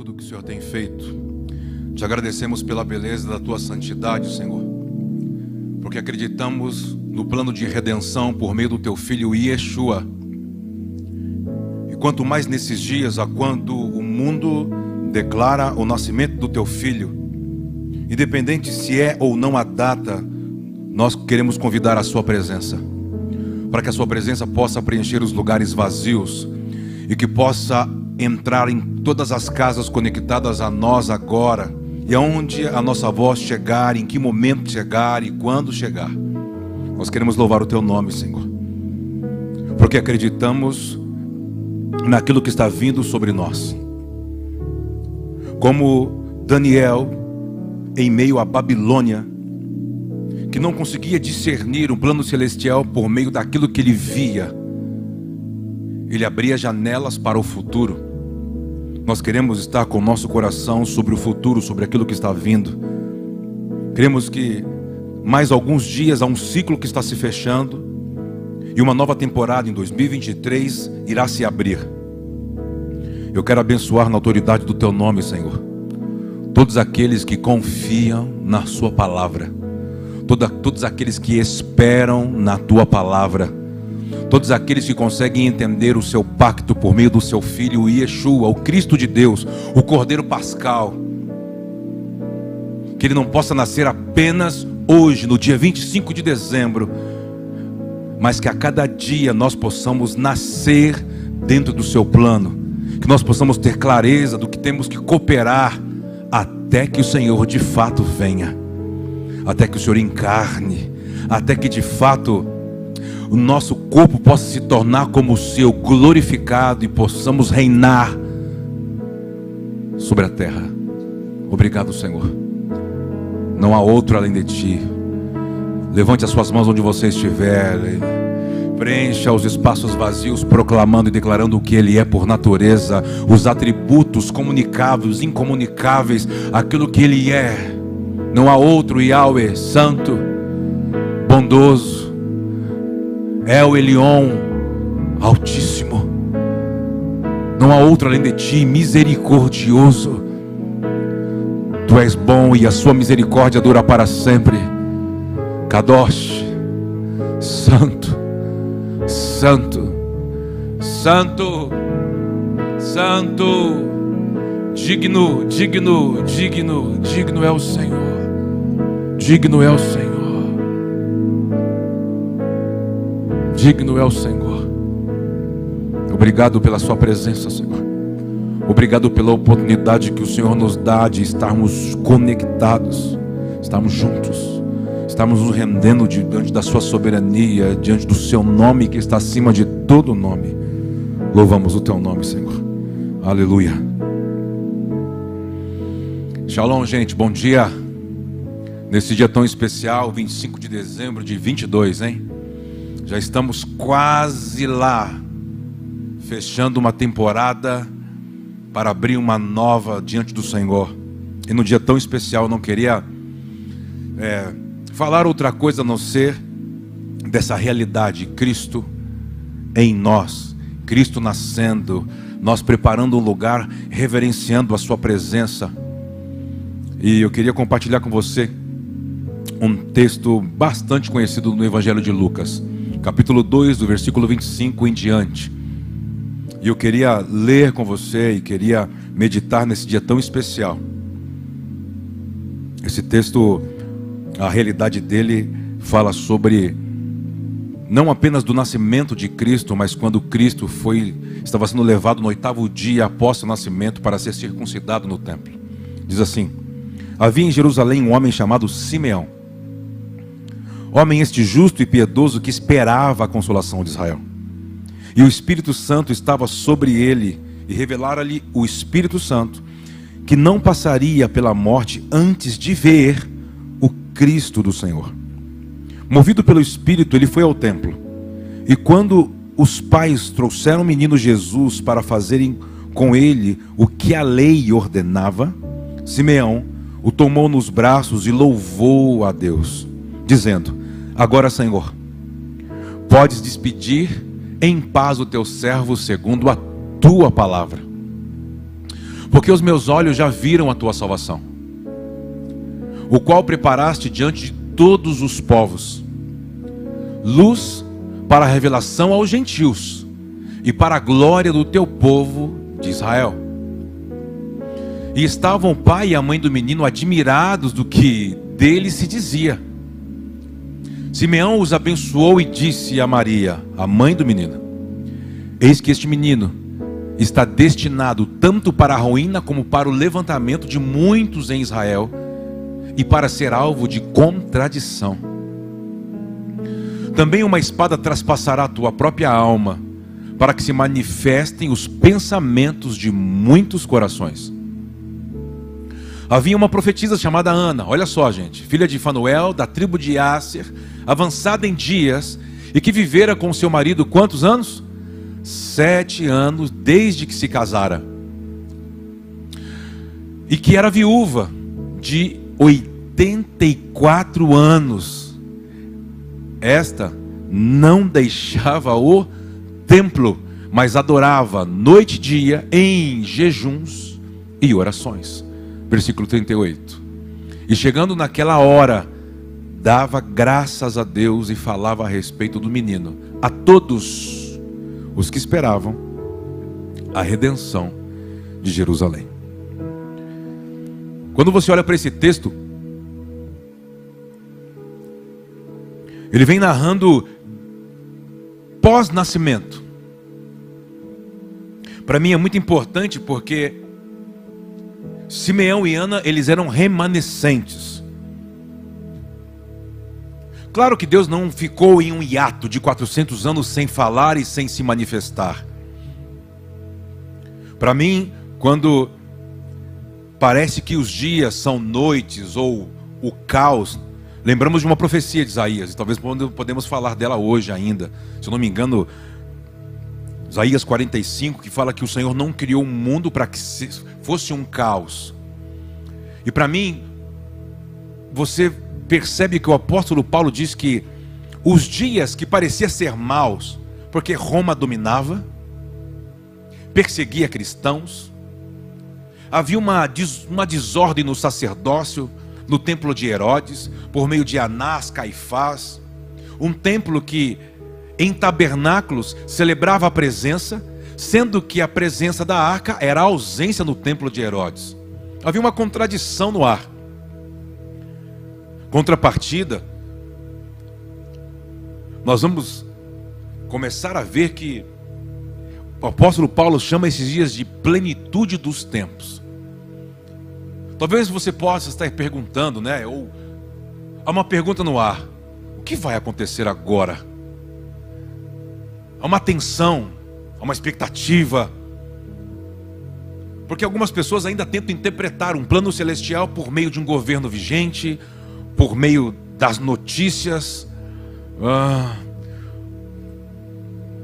tudo que o Senhor tem feito. Te agradecemos pela beleza da tua santidade, Senhor. Porque acreditamos no plano de redenção por meio do teu filho Yeshua. E quanto mais nesses dias, a quando o mundo declara o nascimento do teu filho, independente se é ou não a data, nós queremos convidar a sua presença, para que a sua presença possa preencher os lugares vazios e que possa entrar em todas as casas conectadas a nós agora, e aonde a nossa voz chegar, em que momento chegar e quando chegar. Nós queremos louvar o teu nome, Senhor, porque acreditamos naquilo que está vindo sobre nós. Como Daniel, em meio à Babilônia, que não conseguia discernir um plano celestial por meio daquilo que ele via, ele abria janelas para o futuro. Nós queremos estar com o nosso coração sobre o futuro, sobre aquilo que está vindo. Queremos que mais alguns dias há um ciclo que está se fechando e uma nova temporada em 2023 irá se abrir. Eu quero abençoar na autoridade do teu nome, Senhor, todos aqueles que confiam na Sua palavra, todos aqueles que esperam na tua palavra Todos aqueles que conseguem entender o seu pacto por meio do seu filho Yeshua, o Cristo de Deus, o Cordeiro Pascal. Que ele não possa nascer apenas hoje, no dia 25 de dezembro, mas que a cada dia nós possamos nascer dentro do seu plano, que nós possamos ter clareza do que temos que cooperar até que o Senhor de fato venha, até que o Senhor encarne, até que de fato o nosso corpo possa se tornar como o seu, glorificado e possamos reinar sobre a terra. Obrigado, Senhor. Não há outro além de ti. Levante as suas mãos onde você estiver. Preencha os espaços vazios, proclamando e declarando o que Ele é por natureza, os atributos comunicáveis, incomunicáveis, aquilo que Ele é. Não há outro Yahweh, santo, bondoso, é o Elion Altíssimo. Não há outro além de ti, misericordioso. Tu és bom e a sua misericórdia dura para sempre. Kadosh, Santo, Santo, Santo, Santo, digno, digno, digno, digno é o Senhor. Digno é o Senhor. Digno é o Senhor. Obrigado pela Sua presença, Senhor. Obrigado pela oportunidade que o Senhor nos dá de estarmos conectados, estarmos juntos, estarmos nos rendendo diante da Sua soberania, diante do Seu nome que está acima de todo nome. Louvamos o Teu nome, Senhor. Aleluia. Shalom, gente. Bom dia. Nesse dia tão especial, 25 de dezembro de 22, hein? Já estamos quase lá, fechando uma temporada para abrir uma nova diante do Senhor. E no dia tão especial, não queria é, falar outra coisa a não ser dessa realidade: Cristo em nós, Cristo nascendo, nós preparando um lugar, reverenciando a Sua presença. E eu queria compartilhar com você um texto bastante conhecido no Evangelho de Lucas capítulo 2, do versículo 25 em diante. E eu queria ler com você e queria meditar nesse dia tão especial. Esse texto, a realidade dele fala sobre não apenas do nascimento de Cristo, mas quando Cristo foi estava sendo levado no oitavo dia após seu nascimento para ser circuncidado no templo. Diz assim: Havia em Jerusalém um homem chamado Simeão Homem este justo e piedoso que esperava a consolação de Israel. E o Espírito Santo estava sobre ele, e revelara-lhe o Espírito Santo que não passaria pela morte antes de ver o Cristo do Senhor. Movido pelo Espírito, ele foi ao templo. E quando os pais trouxeram o menino Jesus para fazerem com ele o que a lei ordenava, Simeão o tomou nos braços e louvou a Deus, dizendo: Agora, Senhor, podes despedir em paz o teu servo segundo a tua palavra. Porque os meus olhos já viram a tua salvação, o qual preparaste diante de todos os povos, luz para a revelação aos gentios e para a glória do teu povo de Israel. E estavam o pai e a mãe do menino admirados do que dele se dizia. Simeão os abençoou e disse a Maria, a mãe do menino: Eis que este menino está destinado tanto para a ruína como para o levantamento de muitos em Israel e para ser alvo de contradição. Também uma espada traspassará a tua própria alma, para que se manifestem os pensamentos de muitos corações. Havia uma profetisa chamada Ana, olha só, gente, filha de Fanuel, da tribo de Asser, avançada em dias, e que vivera com seu marido quantos anos? Sete anos desde que se casara. E que era viúva de 84 anos. Esta não deixava o templo, mas adorava noite e dia em jejuns e orações versículo 38. E chegando naquela hora, dava graças a Deus e falava a respeito do menino a todos os que esperavam a redenção de Jerusalém. Quando você olha para esse texto, ele vem narrando pós-nascimento. Para mim é muito importante porque Simeão e Ana, eles eram remanescentes. Claro que Deus não ficou em um hiato de 400 anos sem falar e sem se manifestar. Para mim, quando parece que os dias são noites ou o caos, lembramos de uma profecia de Isaías, e talvez podemos falar dela hoje ainda. Se eu não me engano, Isaías 45, que fala que o Senhor não criou um mundo para que fosse um caos. E para mim, você percebe que o apóstolo Paulo diz que os dias que parecia ser maus, porque Roma dominava, perseguia cristãos, havia uma, uma desordem no sacerdócio, no templo de Herodes, por meio de Anás, Caifás, um templo que em tabernáculos celebrava a presença, sendo que a presença da arca era a ausência no templo de Herodes. Havia uma contradição no ar. Contrapartida, nós vamos começar a ver que o apóstolo Paulo chama esses dias de plenitude dos tempos. Talvez você possa estar perguntando, né? Ou há uma pergunta no ar: o que vai acontecer agora? Há uma tensão, há uma expectativa. Porque algumas pessoas ainda tentam interpretar um plano celestial por meio de um governo vigente, por meio das notícias. Ah.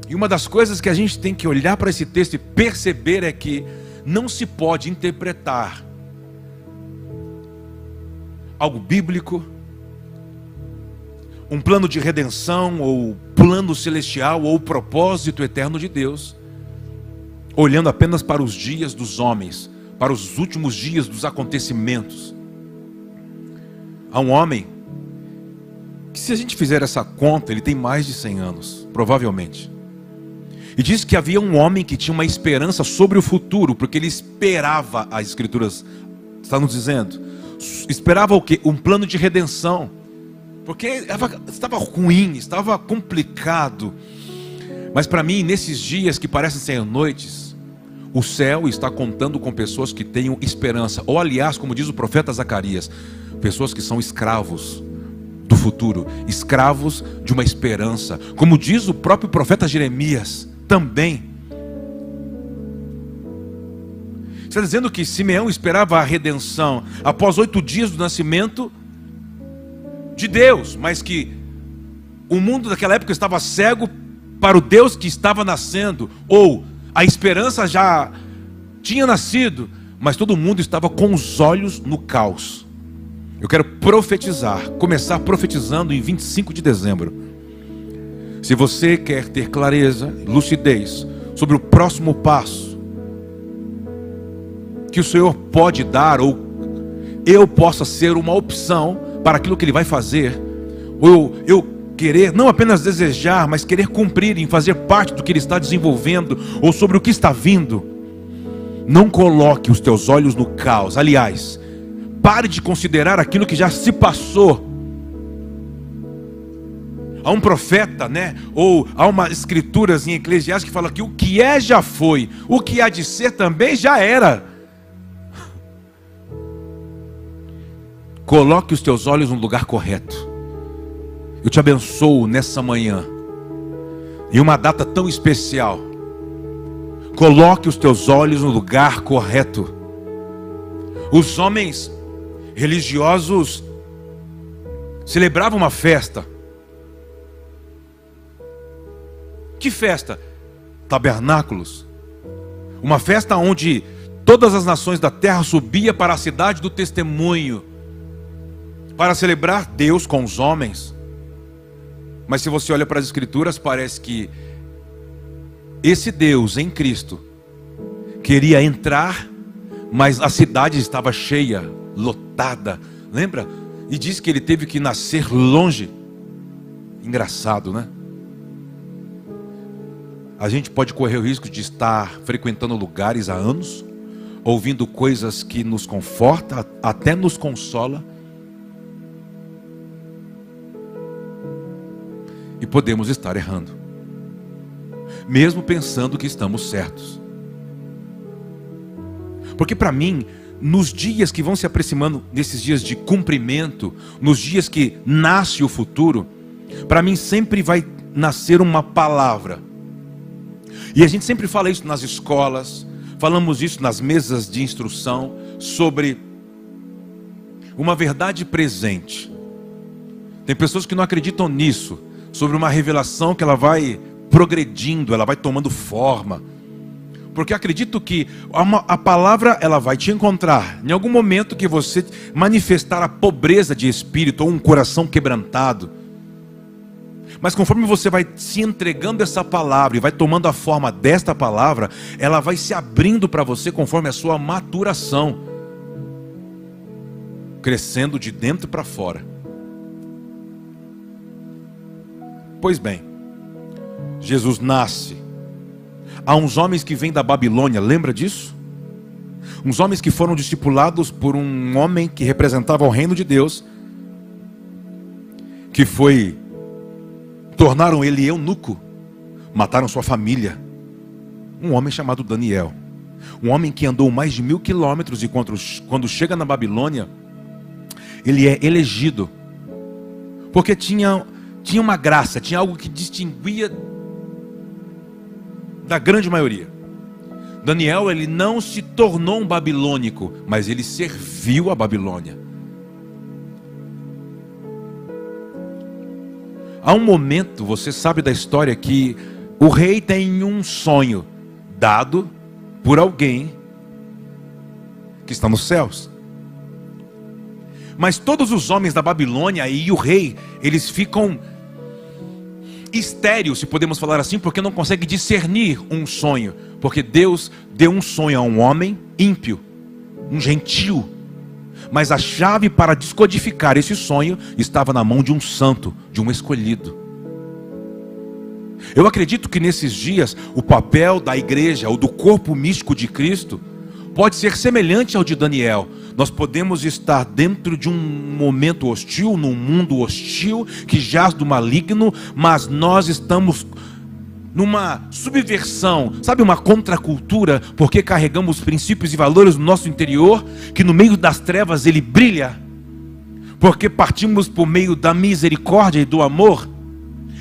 E uma das coisas que a gente tem que olhar para esse texto e perceber é que não se pode interpretar algo bíblico um plano de redenção, ou plano celestial, ou propósito eterno de Deus, olhando apenas para os dias dos homens, para os últimos dias dos acontecimentos. Há um homem que, se a gente fizer essa conta, ele tem mais de 100 anos, provavelmente. E diz que havia um homem que tinha uma esperança sobre o futuro, porque ele esperava, as Escrituras estão nos dizendo, esperava o que? Um plano de redenção porque estava ruim, estava complicado. Mas para mim, nesses dias que parecem ser noites, o céu está contando com pessoas que tenham esperança, ou aliás, como diz o profeta Zacarias, pessoas que são escravos do futuro, escravos de uma esperança, como diz o próprio profeta Jeremias também. Está dizendo que Simeão esperava a redenção após oito dias do nascimento de Deus, mas que o mundo daquela época estava cego para o Deus que estava nascendo, ou a esperança já tinha nascido, mas todo mundo estava com os olhos no caos. Eu quero profetizar, começar profetizando em 25 de dezembro. Se você quer ter clareza, lucidez sobre o próximo passo que o Senhor pode dar, ou eu possa ser uma opção para aquilo que Ele vai fazer, ou eu querer, não apenas desejar, mas querer cumprir em fazer parte do que Ele está desenvolvendo, ou sobre o que está vindo. Não coloque os teus olhos no caos. Aliás, pare de considerar aquilo que já se passou. Há um profeta, né? Ou há uma escritura em Eclesiastes que fala que o que é já foi, o que há de ser também já era. Coloque os teus olhos no lugar correto. Eu te abençoo nessa manhã, em uma data tão especial. Coloque os teus olhos no lugar correto. Os homens religiosos celebravam uma festa. Que festa? Tabernáculos. Uma festa onde todas as nações da terra subia para a cidade do testemunho para celebrar Deus com os homens. Mas se você olha para as Escrituras, parece que esse Deus em Cristo queria entrar, mas a cidade estava cheia, lotada. Lembra? E diz que ele teve que nascer longe. Engraçado, né? A gente pode correr o risco de estar frequentando lugares há anos, ouvindo coisas que nos conforta, até nos consola e podemos estar errando, mesmo pensando que estamos certos. Porque para mim, nos dias que vão se aproximando, nesses dias de cumprimento, nos dias que nasce o futuro, para mim sempre vai nascer uma palavra. E a gente sempre fala isso nas escolas, falamos isso nas mesas de instrução, sobre uma verdade presente. Tem pessoas que não acreditam nisso, sobre uma revelação que ela vai progredindo, ela vai tomando forma. Porque acredito que a palavra ela vai te encontrar em algum momento que você manifestar a pobreza de espírito ou um coração quebrantado. Mas conforme você vai se entregando essa palavra e vai tomando a forma desta palavra, ela vai se abrindo para você conforme a sua maturação, crescendo de dentro para fora. Pois bem, Jesus nasce. Há uns homens que vêm da Babilônia, lembra disso? Uns homens que foram discipulados por um homem que representava o reino de Deus, que foi, tornaram ele eunuco, mataram sua família. Um homem chamado Daniel, um homem que andou mais de mil quilômetros e quando, chega na Babilônia, ele é elegido, porque tinha tinha uma graça, tinha algo que distinguia da grande maioria. Daniel, ele não se tornou um babilônico, mas ele serviu a Babilônia. Há um momento, você sabe da história, que o rei tem um sonho dado por alguém que está nos céus. Mas todos os homens da Babilônia e o rei, eles ficam estéreo, se podemos falar assim, porque não consegue discernir um sonho. Porque Deus deu um sonho a um homem ímpio, um gentil. Mas a chave para descodificar esse sonho estava na mão de um santo, de um escolhido. Eu acredito que nesses dias o papel da igreja ou do corpo místico de Cristo pode ser semelhante ao de Daniel, nós podemos estar dentro de um momento hostil, num mundo hostil que jaz do maligno, mas nós estamos numa subversão, sabe, uma contracultura, porque carregamos princípios e valores no nosso interior, que no meio das trevas ele brilha, porque partimos por meio da misericórdia e do amor.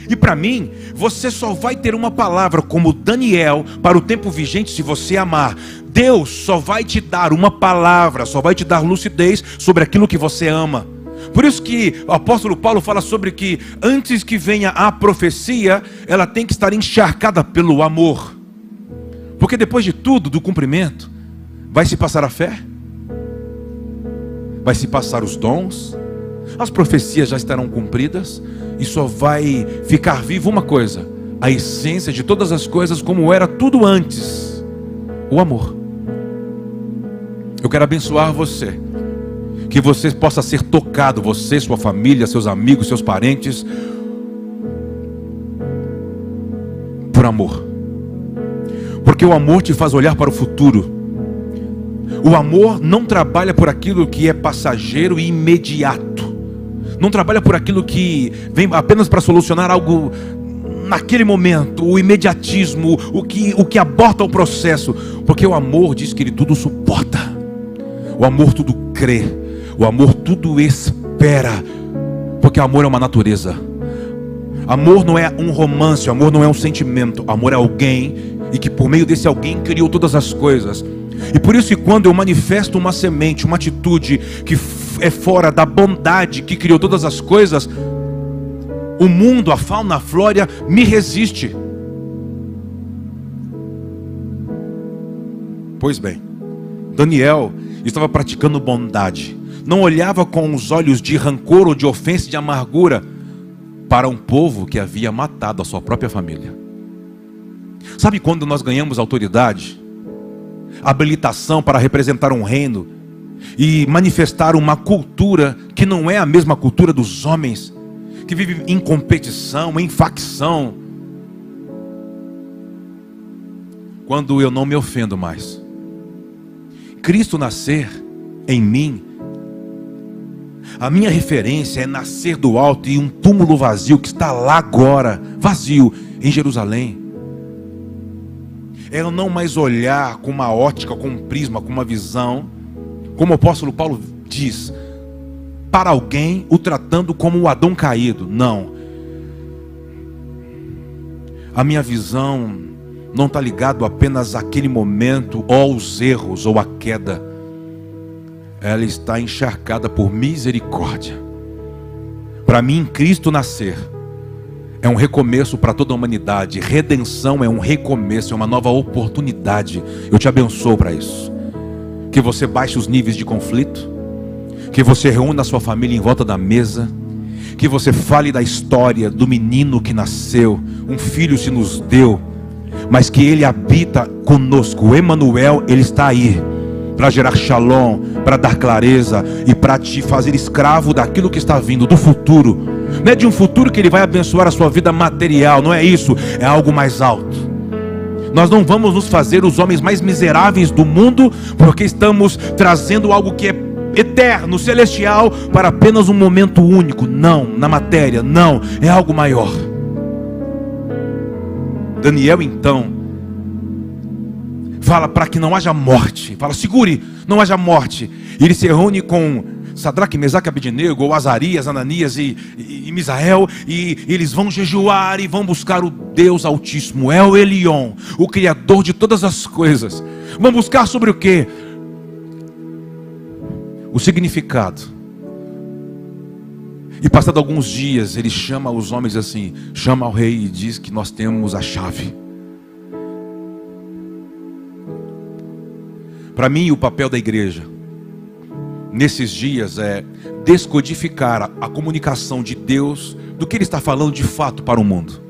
E para mim, você só vai ter uma palavra como Daniel para o tempo vigente se você amar. Deus só vai te dar uma palavra, só vai te dar lucidez sobre aquilo que você ama. Por isso que o apóstolo Paulo fala sobre que antes que venha a profecia, ela tem que estar encharcada pelo amor. Porque depois de tudo, do cumprimento, vai se passar a fé, vai se passar os dons, as profecias já estarão cumpridas, e só vai ficar vivo uma coisa: a essência de todas as coisas como era tudo antes o amor. Eu quero abençoar você. Que você possa ser tocado, você, sua família, seus amigos, seus parentes, por amor. Porque o amor te faz olhar para o futuro. O amor não trabalha por aquilo que é passageiro e imediato. Não trabalha por aquilo que vem apenas para solucionar algo naquele momento, o imediatismo, o que, o que aborta o processo. Porque o amor diz que ele tudo suporta. O amor tudo crê. O amor tudo espera. Porque o amor é uma natureza. Amor não é um romance, amor não é um sentimento, amor é alguém e que por meio desse alguém criou todas as coisas. E por isso que quando eu manifesto uma semente, uma atitude que é fora da bondade que criou todas as coisas, o mundo, a fauna, a flora me resiste. Pois bem, Daniel estava praticando bondade, não olhava com os olhos de rancor ou de ofensa de amargura para um povo que havia matado a sua própria família. Sabe quando nós ganhamos autoridade, habilitação para representar um reino e manifestar uma cultura que não é a mesma cultura dos homens, que vive em competição, em facção? Quando eu não me ofendo mais. Cristo nascer em mim a minha referência é nascer do alto e um túmulo vazio que está lá agora, vazio, em Jerusalém. É eu não mais olhar com uma ótica, com um prisma, com uma visão, como o apóstolo Paulo diz, para alguém o tratando como o Adão caído. Não. A minha visão não está ligado apenas àquele momento, ou aos erros, ou à queda ela está encharcada por misericórdia. Para mim, Cristo nascer é um recomeço para toda a humanidade. Redenção é um recomeço, é uma nova oportunidade. Eu te abençoo para isso. Que você baixe os níveis de conflito, que você reúna a sua família em volta da mesa, que você fale da história do menino que nasceu, um filho se nos deu, mas que ele habita conosco. O Emanuel, ele está aí para gerar shalom, para dar clareza e para te fazer escravo daquilo que está vindo, do futuro. Não é de um futuro que ele vai abençoar a sua vida material, não é isso, é algo mais alto. Nós não vamos nos fazer os homens mais miseráveis do mundo, porque estamos trazendo algo que é eterno, celestial, para apenas um momento único. Não, na matéria, não, é algo maior. Daniel então fala para que não haja morte. Fala, segure, não haja morte. E ele se reúne com Sadraque, Mesaque, Abednego, Azarias, Ananias e, e, e Misael, e eles vão jejuar e vão buscar o Deus Altíssimo, El Elion, o Criador de todas as coisas. Vão buscar sobre o que? O significado. E passado alguns dias, ele chama os homens assim, chama ao rei e diz que nós temos a chave. Para mim, o papel da igreja nesses dias é descodificar a, a, comunicação de Deus do que Ele está falando de fato para o mundo.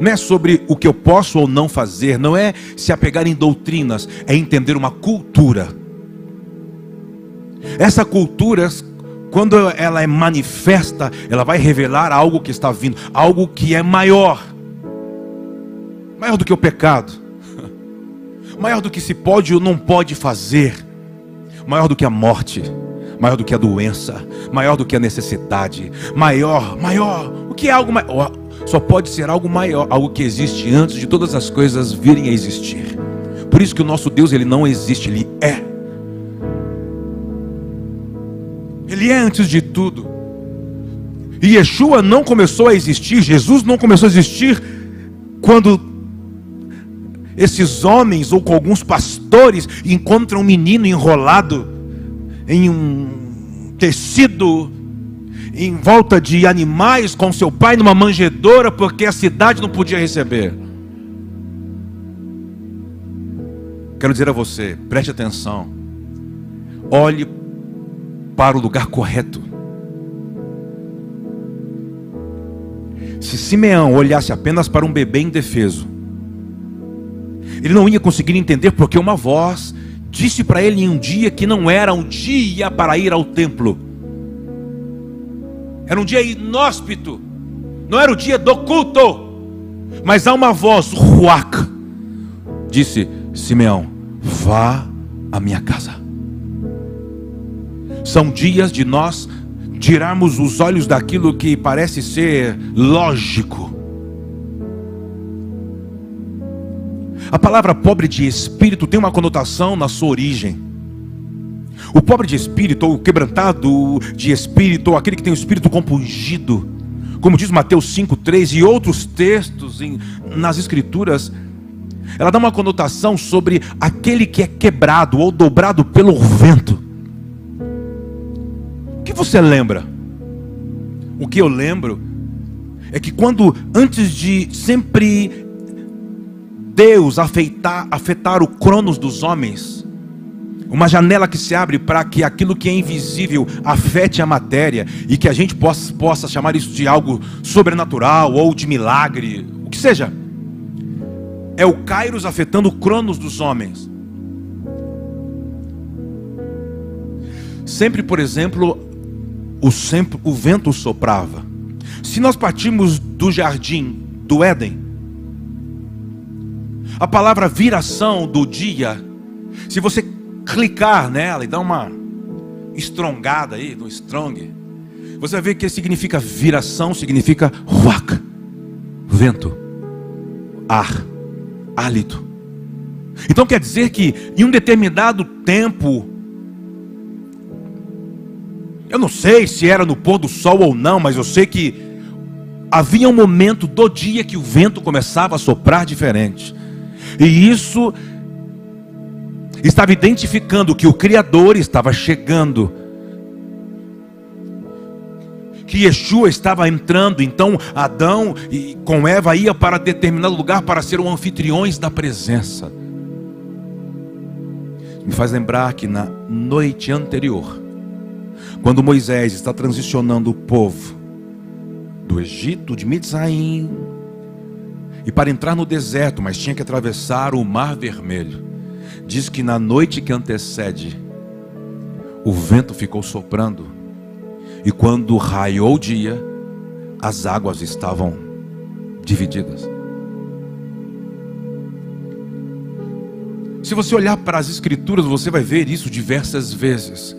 Não é sobre o que eu posso ou não fazer, não é se apegar em doutrinas, é entender uma cultura. Essa cultura, quando ela é manifesta, ela vai revelar algo que está vindo, algo que é maior maior do que o pecado maior do que se pode ou não pode fazer, maior do que a morte, maior do que a doença, maior do que a necessidade, maior, maior, o que é algo maior? Só pode ser algo maior, algo que existe antes de todas as coisas virem a existir. Por isso que o nosso Deus ele não existe, ele é. Ele é antes de tudo. E Yeshua não começou a existir, Jesus não começou a existir quando esses homens ou com alguns pastores encontram um menino enrolado em um tecido em volta de animais com seu pai numa manjedoura porque a cidade não podia receber. Quero dizer a você, preste atenção. Olhe para o lugar correto. Se Simeão olhasse apenas para um bebê indefeso, ele não ia conseguir entender porque uma voz disse para ele em um dia que não era um dia para ir ao templo, era um dia inóspito, não era o dia do culto, mas há uma voz, ruac, disse: Simeão, vá à minha casa. São dias de nós tirarmos os olhos daquilo que parece ser lógico. A palavra pobre de espírito tem uma conotação na sua origem. O pobre de espírito, ou o quebrantado de espírito, ou aquele que tem o espírito compungido, como diz Mateus 5,3 e outros textos em, nas Escrituras, ela dá uma conotação sobre aquele que é quebrado ou dobrado pelo vento que você lembra? O que eu lembro é que quando, antes de sempre Deus afetar, afetar o cronos dos homens, uma janela que se abre para que aquilo que é invisível afete a matéria e que a gente possa, possa chamar isso de algo sobrenatural ou de milagre, o que seja. É o Kairos afetando o cronos dos homens. Sempre, por exemplo, o, sempre, o vento soprava. Se nós partimos do jardim do Éden, a palavra viração do dia, se você clicar nela e dar uma estrongada aí, no strong, você vai ver que significa viração, significa ruach, vento, ar, hálito. Então quer dizer que em um determinado tempo, eu não sei se era no pôr do sol ou não, mas eu sei que havia um momento do dia que o vento começava a soprar diferente. E isso estava identificando que o Criador estava chegando. Que Yeshua estava entrando, então Adão e com Eva ia para determinado lugar para ser o anfitriões da presença. Me faz lembrar que na noite anterior, quando Moisés está transicionando o povo do Egito, de Mitzraim, e para entrar no deserto, mas tinha que atravessar o Mar Vermelho, diz que na noite que antecede, o vento ficou soprando, e quando raiou o dia, as águas estavam divididas. Se você olhar para as Escrituras, você vai ver isso diversas vezes.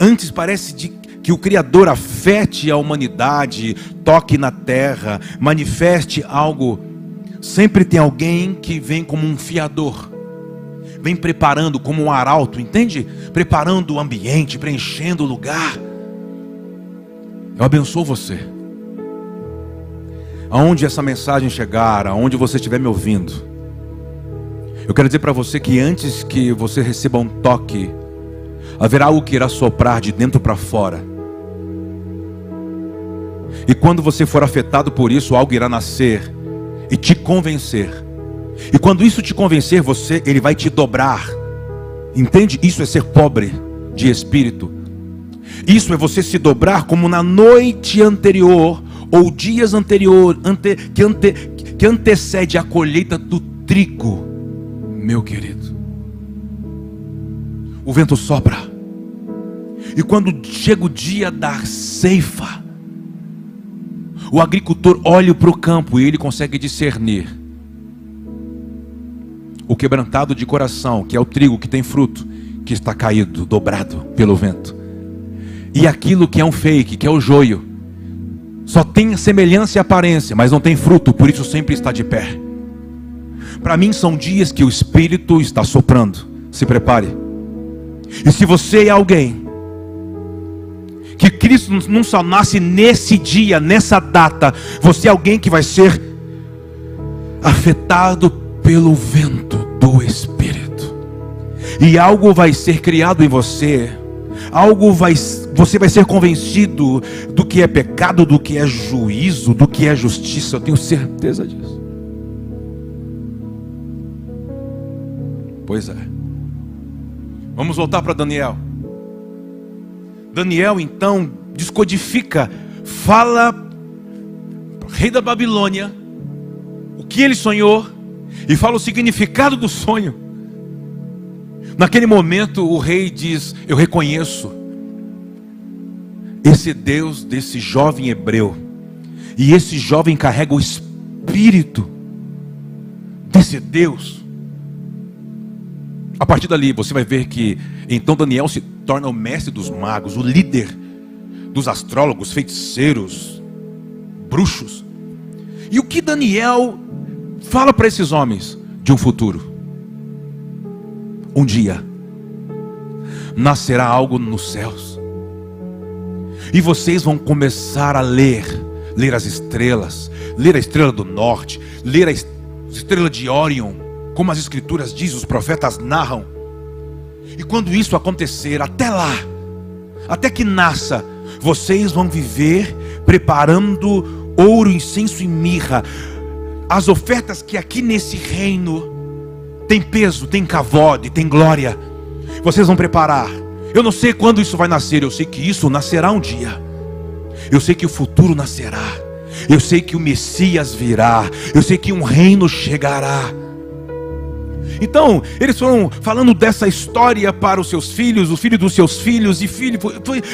Antes parece de, que o Criador afete a humanidade, toque na terra, manifeste algo. Sempre tem alguém que vem como um fiador, vem preparando como um arauto, entende? Preparando o ambiente, preenchendo o lugar. Eu abençoo você. Aonde essa mensagem chegar, aonde você estiver me ouvindo, eu quero dizer para você que antes que você receba um toque, haverá algo que irá soprar de dentro para fora. E quando você for afetado por isso, algo irá nascer e te convencer. E quando isso te convencer, você, ele vai te dobrar. Entende? Isso é ser pobre de espírito. Isso é você se dobrar como na noite anterior ou dias anterior, ante, que, ante, que antecede a colheita do trigo, meu querido o vento sopra. E quando chega o dia da ceifa, o agricultor olha para o campo e ele consegue discernir o quebrantado de coração, que é o trigo que tem fruto, que está caído, dobrado pelo vento, e aquilo que é um fake, que é o joio, só tem semelhança e aparência, mas não tem fruto, por isso sempre está de pé. Para mim são dias que o Espírito está soprando. Se prepare. E se você é alguém que Cristo não só nasce nesse dia, nessa data, você é alguém que vai ser afetado pelo vento do Espírito. E algo vai ser criado em você. Algo vai você vai ser convencido do que é pecado, do que é juízo, do que é justiça. Eu tenho certeza disso. Pois é. Vamos voltar para Daniel. Daniel então descodifica, fala rei da Babilônia o que ele sonhou e fala o significado do sonho. Naquele momento, o rei diz: Eu reconheço esse Deus desse jovem hebreu, e esse jovem carrega o espírito desse Deus. A partir dali, você vai ver que então Daniel se torna o mestre dos magos, o líder dos astrólogos, feiticeiros, bruxos. E o que Daniel fala para esses homens de um futuro? Um dia nascerá algo nos céus. E vocês vão começar a ler, ler as estrelas, ler a estrela do norte, ler a estrela de Orion, como as escrituras dizem, os profetas narram. E quando isso acontecer, até lá, até que nasça, vocês vão viver preparando ouro, incenso e mirra, as ofertas que aqui nesse reino tem peso, tem cavode, tem glória. Vocês vão preparar. Eu não sei quando isso vai nascer, eu sei que isso nascerá um dia. Eu sei que o futuro nascerá. Eu sei que o Messias virá. Eu sei que um reino chegará. Então, eles foram falando dessa história para os seus filhos, os filhos dos seus filhos, e filhos,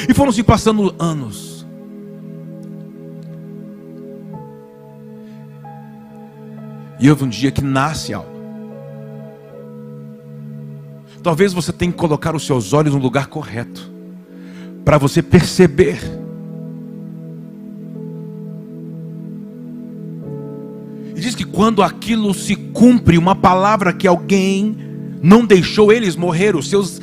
e foram se passando anos. E houve um dia que nasce algo. Talvez você tenha que colocar os seus olhos no lugar correto, para você perceber. Quando aquilo se cumpre, uma palavra que alguém não deixou eles morrer, os seus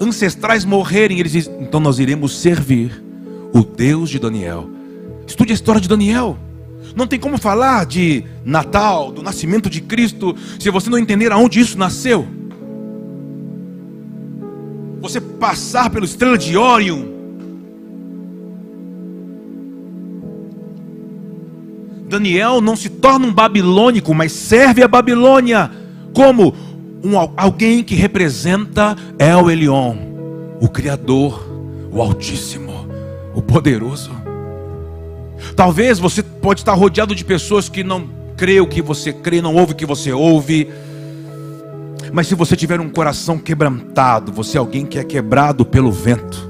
ancestrais morrerem, eles dizem: então nós iremos servir o Deus de Daniel. Estude a história de Daniel. Não tem como falar de Natal, do nascimento de Cristo, se você não entender aonde isso nasceu você passar pela estrela de Órion, Daniel não se torna um babilônico, mas serve a Babilônia como um, alguém que representa El Elion, o Criador, o Altíssimo, o Poderoso. Talvez você pode estar rodeado de pessoas que não crê o que você crê, não ouve o que você ouve mas se você tiver um coração quebrantado, você é alguém que é quebrado pelo vento.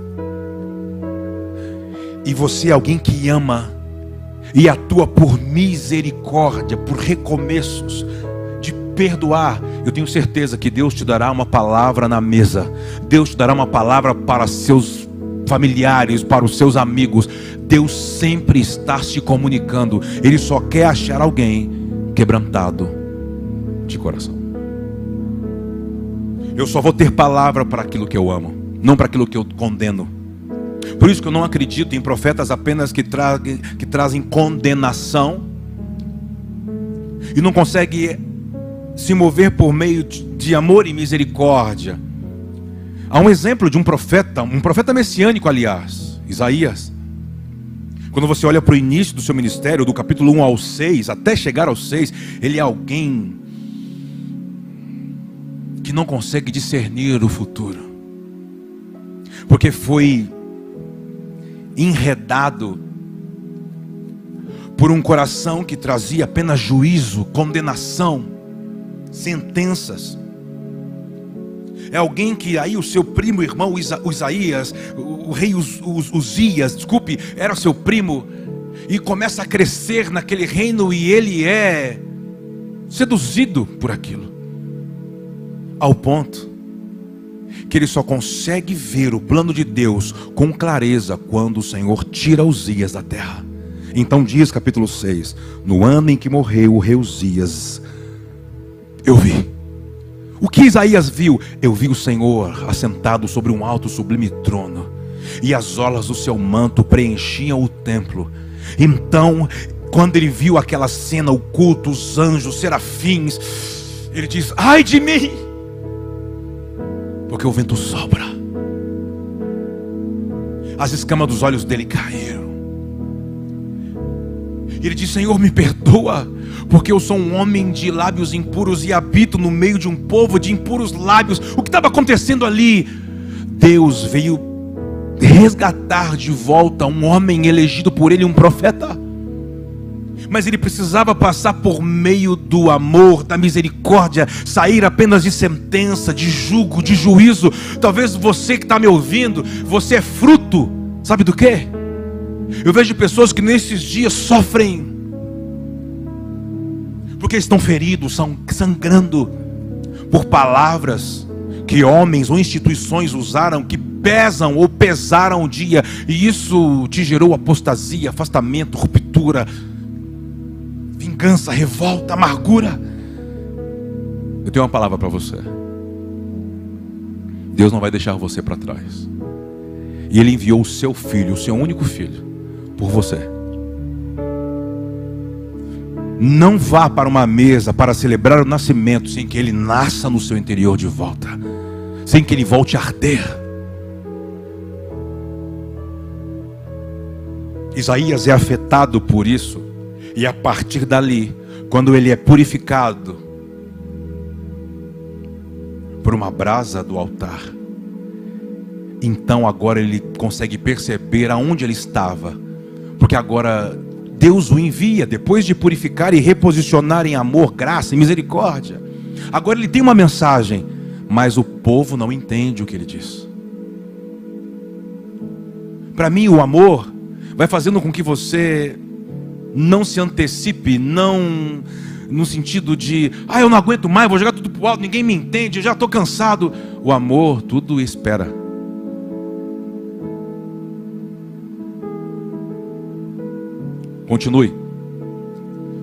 E você é alguém que ama e atua por misericórdia, por recomeços, de perdoar. Eu tenho certeza que Deus te dará uma palavra na mesa. Deus te dará uma palavra para seus familiares, para os seus amigos. Deus sempre está se comunicando. Ele só quer achar alguém quebrantado de coração. Eu só vou ter palavra para aquilo que eu amo, não para aquilo que eu condeno. Por isso que eu não acredito em profetas apenas que, tra que trazem condenação e não conseguem se mover por meio de amor e misericórdia. Há um exemplo de um profeta, um profeta messiânico, aliás, Isaías. Quando você olha para o início do seu ministério, do capítulo 1 ao 6, até chegar ao 6, ele é alguém que não consegue discernir o futuro, porque foi enredado por um coração que trazia apenas juízo, condenação, sentenças. É alguém que aí o seu primo irmão Isaías, o rei Uzias, desculpe, era seu primo, e começa a crescer naquele reino e ele é seduzido por aquilo ao ponto que ele só consegue ver o plano de Deus com clareza quando o Senhor tira Uzias da terra. Então diz capítulo 6: No ano em que morreu o rei Uzias, eu vi. O que Isaías viu? Eu vi o Senhor assentado sobre um alto sublime trono, e as olas do seu manto preenchiam o templo. Então, quando ele viu aquela cena, o culto, os anjos, serafins, ele diz: Ai de mim! Porque o vento sopra. As escamas dos olhos dele caíram. E ele diz: Senhor, me perdoa, porque eu sou um homem de lábios impuros e habito no meio de um povo de impuros lábios. O que estava acontecendo ali? Deus veio resgatar de volta um homem elegido por ele, um profeta. Mas ele precisava passar por meio do amor, da misericórdia, sair apenas de sentença, de julgo, de juízo. Talvez você que está me ouvindo, você é fruto, sabe do que? Eu vejo pessoas que nesses dias sofrem, porque estão feridos, são sangrando por palavras que homens ou instituições usaram que pesam ou pesaram o dia, e isso te gerou apostasia, afastamento, ruptura vingança, revolta, amargura. Eu tenho uma palavra para você. Deus não vai deixar você para trás. E Ele enviou o seu filho, o seu único filho, por você. Não vá para uma mesa para celebrar o nascimento sem que ele nasça no seu interior de volta, sem que ele volte a arder. Isaías é afetado por isso. E a partir dali, quando ele é purificado por uma brasa do altar, então agora ele consegue perceber aonde ele estava, porque agora Deus o envia depois de purificar e reposicionar em amor, graça e misericórdia. Agora ele tem uma mensagem, mas o povo não entende o que ele diz. Para mim, o amor vai fazendo com que você não se antecipe, não no sentido de, ah, eu não aguento mais, vou jogar tudo pro alto, ninguém me entende, eu já estou cansado. O amor, tudo espera. Continue.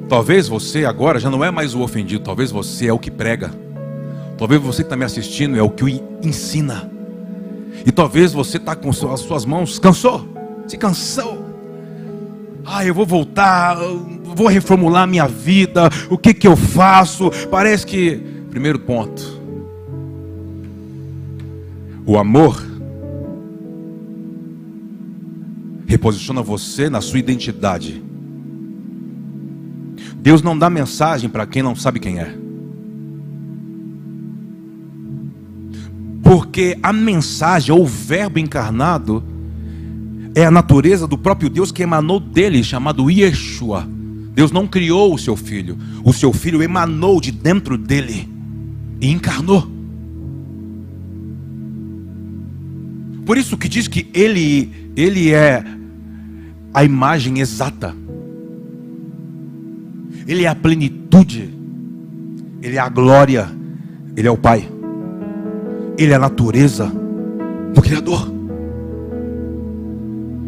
Talvez você agora já não é mais o ofendido, talvez você é o que prega. Talvez você que está me assistindo é o que ensina. E talvez você está com as suas mãos, cansou, se cansou ah, eu vou voltar, vou reformular minha vida, o que que eu faço? Parece que, primeiro ponto, o amor reposiciona você na sua identidade. Deus não dá mensagem para quem não sabe quem é. Porque a mensagem, ou o verbo encarnado, é a natureza do próprio Deus que emanou dele, chamado Yeshua. Deus não criou o seu filho, o seu filho emanou de dentro dele e encarnou. Por isso que diz que ele, ele é a imagem exata. Ele é a plenitude. Ele é a glória. Ele é o Pai. Ele é a natureza do Criador.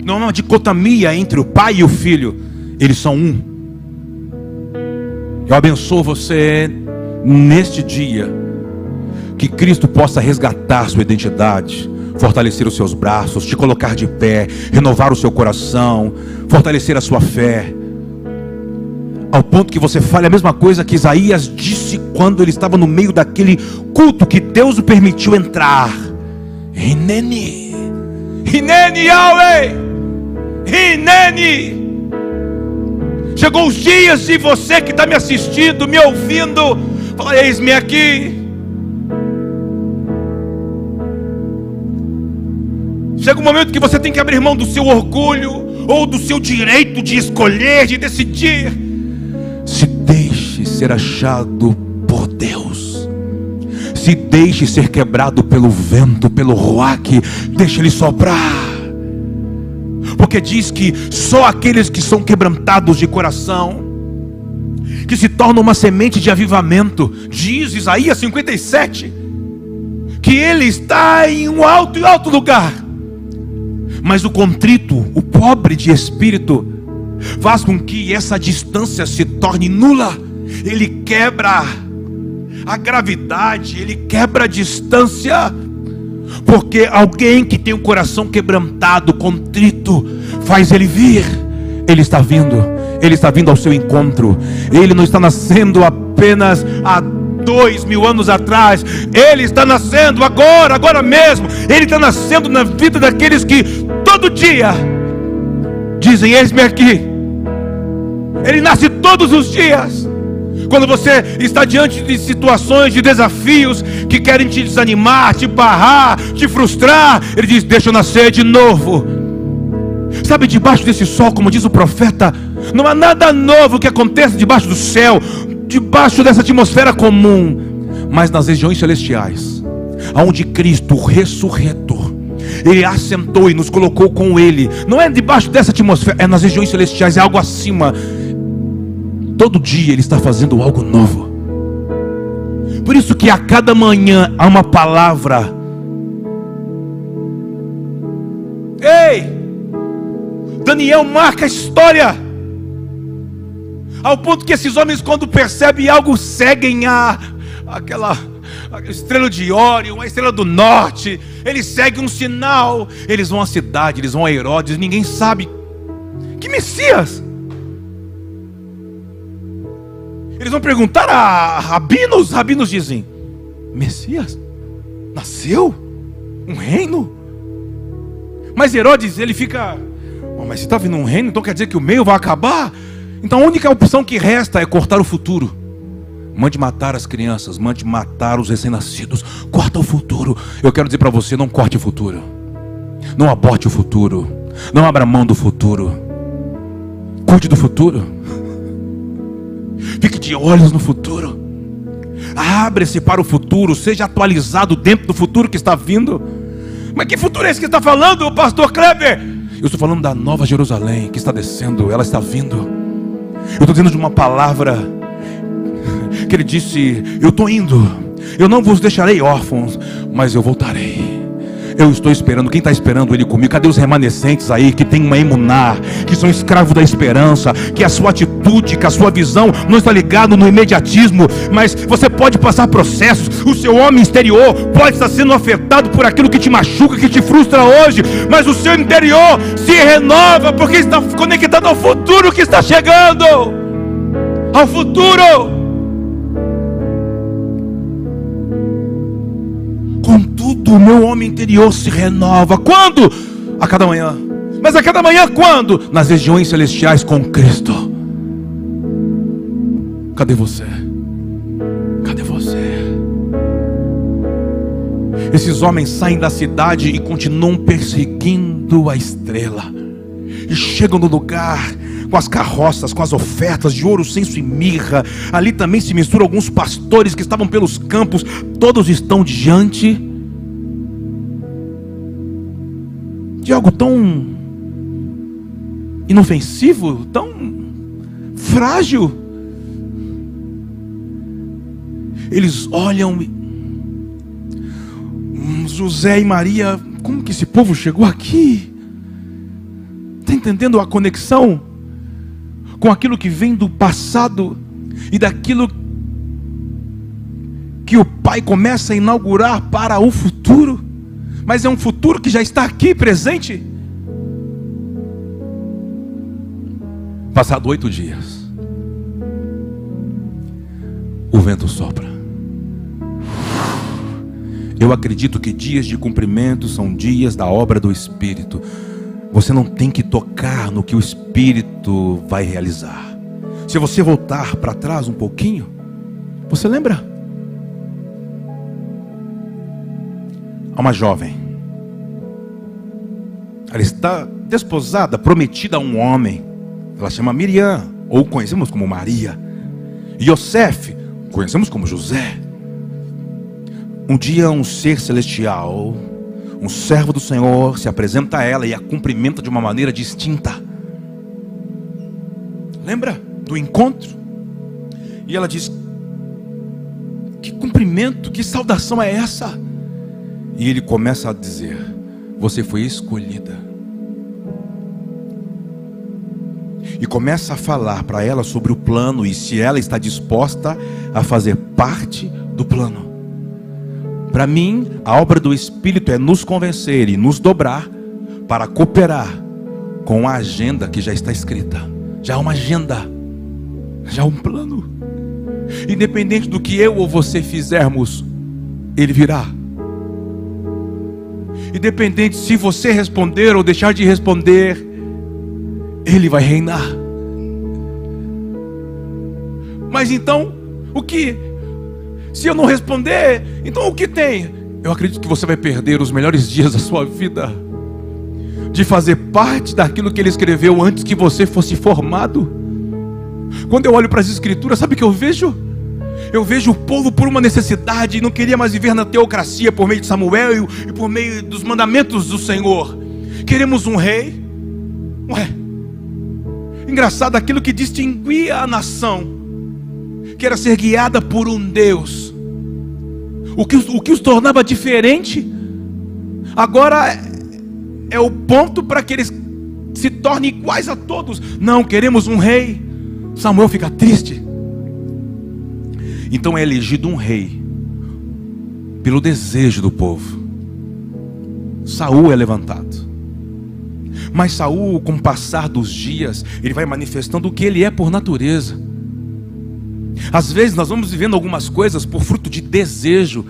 Não é uma dicotomia entre o pai e o filho. Eles são um. Eu abençoo você neste dia. Que Cristo possa resgatar sua identidade, fortalecer os seus braços, te colocar de pé, renovar o seu coração, fortalecer a sua fé. Ao ponto que você fale a mesma coisa que Isaías disse quando ele estava no meio daquele culto que Deus o permitiu entrar. Rinene, Rinene Yahweh. Rinene. Chegou os dias de você que está me assistindo, me ouvindo, fala, eis-me aqui. Chega um momento que você tem que abrir mão do seu orgulho ou do seu direito de escolher, de decidir. Se deixe ser achado por Deus. Se deixe ser quebrado pelo vento, pelo ruaque, deixe ele soprar porque diz que só aqueles que são quebrantados de coração, que se tornam uma semente de avivamento, diz Isaías 57, que ele está em um alto e alto lugar, mas o contrito, o pobre de espírito, faz com que essa distância se torne nula, ele quebra a gravidade, ele quebra a distância. Porque alguém que tem o coração quebrantado, contrito, faz ele vir. Ele está vindo, ele está vindo ao seu encontro. Ele não está nascendo apenas há dois mil anos atrás. Ele está nascendo agora, agora mesmo. Ele está nascendo na vida daqueles que todo dia dizem: Eis-me aqui. Ele nasce todos os dias. Quando você está diante de situações, de desafios que querem te desanimar, te barrar, te frustrar, ele diz: Deixa eu nascer de novo. Sabe, debaixo desse sol, como diz o profeta, Não há nada novo que aconteça debaixo do céu, debaixo dessa atmosfera comum, mas nas regiões celestiais, aonde Cristo ressurretor, ele assentou e nos colocou com ele. Não é debaixo dessa atmosfera, é nas regiões celestiais, é algo acima. Todo dia ele está fazendo algo novo. Por isso que a cada manhã há uma palavra. Daniel marca a história. Ao ponto que esses homens, quando percebem algo, seguem a aquela estrela de Órion, a estrela do norte. Eles seguem um sinal. Eles vão à cidade, eles vão a Herodes. Ninguém sabe que Messias. Eles vão perguntar a rabinos. Rabinos dizem: Messias nasceu um reino. Mas Herodes ele fica, mas se está vindo um reino, então quer dizer que o meio vai acabar? Então a única opção que resta é cortar o futuro. Mande matar as crianças, mande matar os recém-nascidos. Corta o futuro. Eu quero dizer para você: não corte o futuro. Não aborte o futuro. Não abra mão do futuro. Cuide do futuro. Fique de olhos no futuro. Abre-se para o futuro. Seja atualizado dentro do futuro que está vindo. Mas que futuro é esse que está falando, pastor Kleber? Eu estou falando da nova Jerusalém que está descendo, ela está vindo. Eu estou dizendo de uma palavra que ele disse: Eu estou indo, eu não vos deixarei órfãos, mas eu voltarei. Eu estou esperando, quem está esperando ele comigo? Cadê os remanescentes aí que tem uma emunar, que são escravos da esperança, que a sua atitude, que a sua visão não está ligado no imediatismo, mas você pode passar processos, o seu homem exterior pode estar sendo afetado por aquilo que te machuca, que te frustra hoje, mas o seu interior se renova porque está conectado ao futuro que está chegando. Ao futuro. Contudo, o meu homem interior se renova. Quando? A cada manhã. Mas a cada manhã quando? Nas regiões celestiais com Cristo. Cadê você? Cadê você? Esses homens saem da cidade e continuam perseguindo a estrela. E chegam no lugar com as carroças, com as ofertas de ouro, senso e mirra. Ali também se misturam alguns pastores que estavam pelos campos, todos estão diante de algo tão inofensivo, tão frágil. Eles olham hum, José e Maria, como que esse povo chegou aqui? Está entendendo a conexão? Com aquilo que vem do passado e daquilo que o Pai começa a inaugurar para o futuro, mas é um futuro que já está aqui presente. Passado oito dias, o vento sopra. Eu acredito que dias de cumprimento são dias da obra do Espírito. Você não tem que tocar no que o Espírito vai realizar. Se você voltar para trás um pouquinho, você lembra? Há uma jovem. Ela está desposada, prometida a um homem. Ela chama Miriam, ou conhecemos como Maria. Yosef, conhecemos como José. Um dia um ser celestial um servo do Senhor se apresenta a ela e a cumprimenta de uma maneira distinta. Lembra do encontro? E ela diz: Que cumprimento, que saudação é essa? E ele começa a dizer: Você foi escolhida. E começa a falar para ela sobre o plano e se ela está disposta a fazer parte do plano. Para mim, a obra do Espírito é nos convencer e nos dobrar para cooperar com a agenda que já está escrita. Já há uma agenda, já há um plano. Independente do que eu ou você fizermos, ele virá. Independente se você responder ou deixar de responder, ele vai reinar. Mas então, o que se eu não responder, então o que tem? Eu acredito que você vai perder os melhores dias da sua vida. de fazer parte daquilo que ele escreveu antes que você fosse formado. Quando eu olho para as escrituras, sabe o que eu vejo? Eu vejo o povo por uma necessidade, não queria mais viver na teocracia por meio de Samuel e por meio dos mandamentos do Senhor. Queremos um rei. Ué, engraçado, aquilo que distinguia a nação, que era ser guiada por um Deus, o que, o que os tornava diferente, agora é, é o ponto para que eles se tornem iguais a todos. Não, queremos um rei. Samuel fica triste. Então é elegido um rei pelo desejo do povo. Saul é levantado. Mas Saul, com o passar dos dias, ele vai manifestando o que ele é por natureza. Às vezes nós vamos vivendo algumas coisas por fruto de desejo,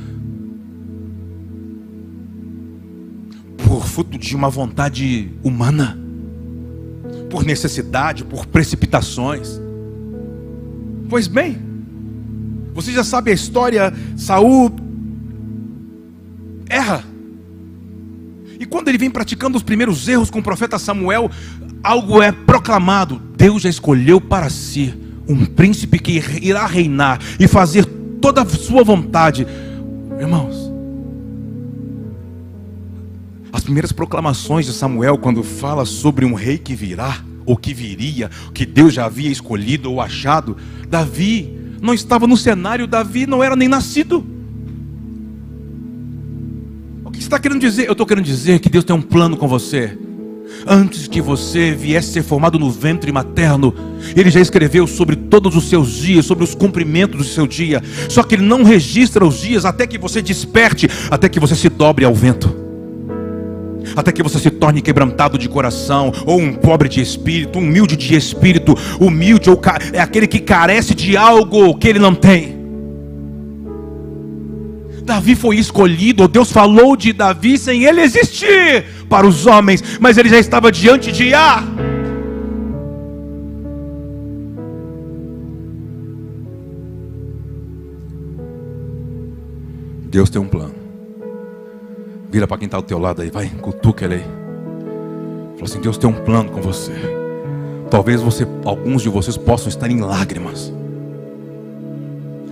por fruto de uma vontade humana, por necessidade, por precipitações. Pois bem, você já sabe a história, Saul erra. E quando ele vem praticando os primeiros erros com o profeta Samuel, algo é proclamado: Deus já escolheu para si um príncipe que irá reinar e fazer toda a sua vontade. Irmãos, as primeiras proclamações de Samuel, quando fala sobre um rei que virá, ou que viria, que Deus já havia escolhido ou achado, Davi não estava no cenário, Davi não era nem nascido. O que você está querendo dizer? Eu estou querendo dizer que Deus tem um plano com você. Antes que você viesse ser formado no ventre materno, Ele já escreveu sobre todos os seus dias, sobre os cumprimentos do seu dia. Só que Ele não registra os dias até que você desperte, até que você se dobre ao vento até que você se torne quebrantado de coração, ou um pobre de espírito, humilde de espírito, humilde ou é aquele que carece de algo que ele não tem. Davi foi escolhido, Deus falou de Davi sem ele existir para os homens, mas ele já estava diante de Ah. Deus tem um plano. Vira para quem está ao teu lado aí, vai, cutuca ele aí. Fala assim: Deus tem um plano com você. Talvez você, alguns de vocês possam estar em lágrimas.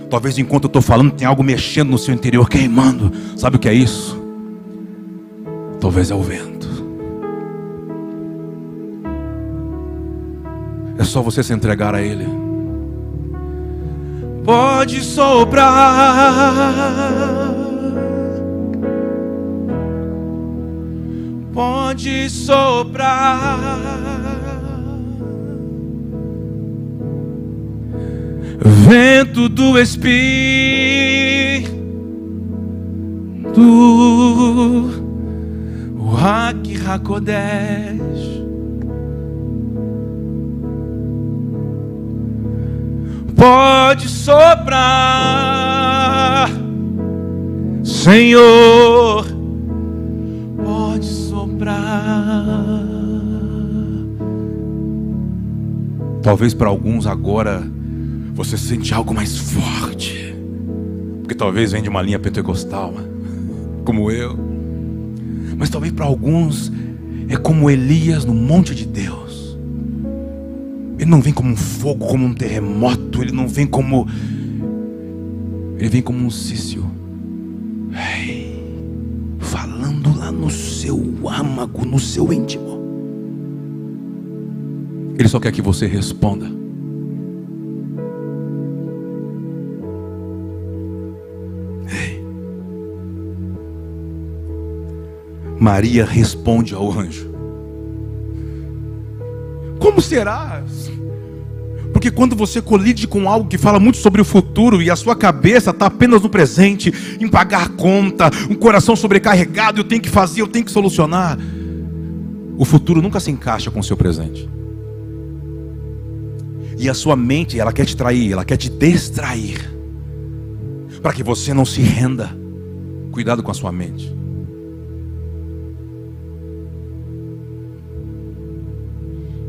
Talvez enquanto eu estou falando, tem algo mexendo no seu interior, queimando. Sabe o que é isso? Talvez é o vento. É só você se entregar a Ele. Pode soprar pode soprar. Vento do Espírito, o Hak Pode soprar, Senhor Talvez para alguns agora você sente algo mais forte, porque talvez vem de uma linha pentecostal, como eu. Mas talvez para alguns é como Elias no monte de Deus. Ele não vem como um fogo, como um terremoto, ele não vem como ele vem como um cício. Falando lá no seu âmago, no seu íntimo. Ele só quer que você responda. Maria responde ao anjo: Como será? Porque quando você colide com algo que fala muito sobre o futuro e a sua cabeça está apenas no presente, em pagar conta, um coração sobrecarregado, eu tenho que fazer, eu tenho que solucionar. O futuro nunca se encaixa com o seu presente. E a sua mente, ela quer te trair, ela quer te distrair. Para que você não se renda. Cuidado com a sua mente.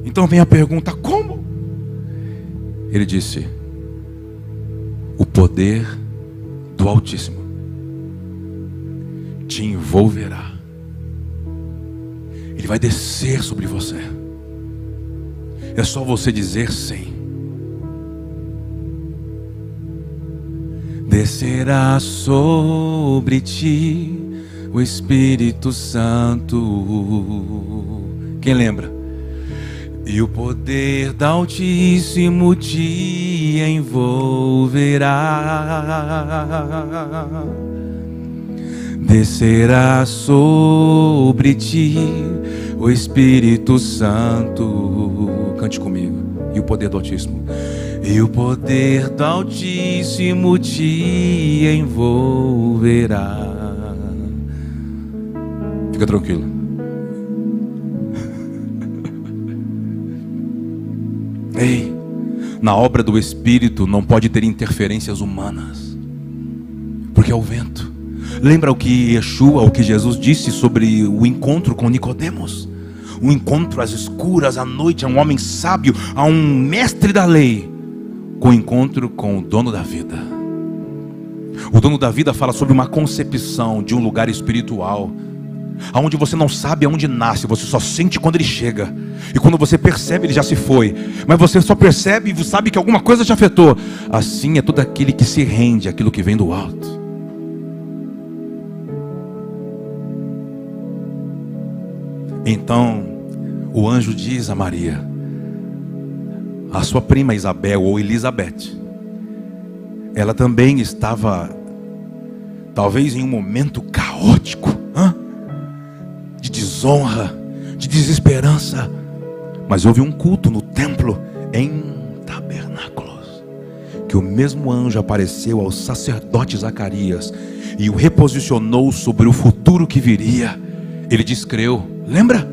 Então vem a pergunta? Ele disse: o poder do Altíssimo te envolverá Ele vai descer sobre você. É só você dizer sim. Descerá sobre ti o Espírito Santo. Quem lembra? E o poder da Altíssimo te envolverá. Descerá sobre ti o Espírito Santo. Cante comigo. E o poder do Altíssimo. E o poder do Altíssimo te envolverá. Fica tranquilo. Ei, na obra do Espírito não pode ter interferências humanas, porque é o vento. Lembra o que Yeshua, o que Jesus disse sobre o encontro com Nicodemos? O encontro às escuras, à noite, a um homem sábio, a um mestre da lei, com o encontro com o dono da vida. O dono da vida fala sobre uma concepção de um lugar espiritual aonde você não sabe aonde nasce, você só sente quando ele chega. E quando você percebe, ele já se foi. Mas você só percebe e sabe que alguma coisa te afetou. Assim é todo aquele que se rende àquilo que vem do alto. Então, o anjo diz a Maria, a sua prima Isabel ou Elizabeth, ela também estava, talvez em um momento caótico. Desonra, de desesperança. Mas houve um culto no templo em tabernáculos, que o mesmo anjo apareceu ao sacerdote Zacarias e o reposicionou sobre o futuro que viria. Ele descreu, lembra?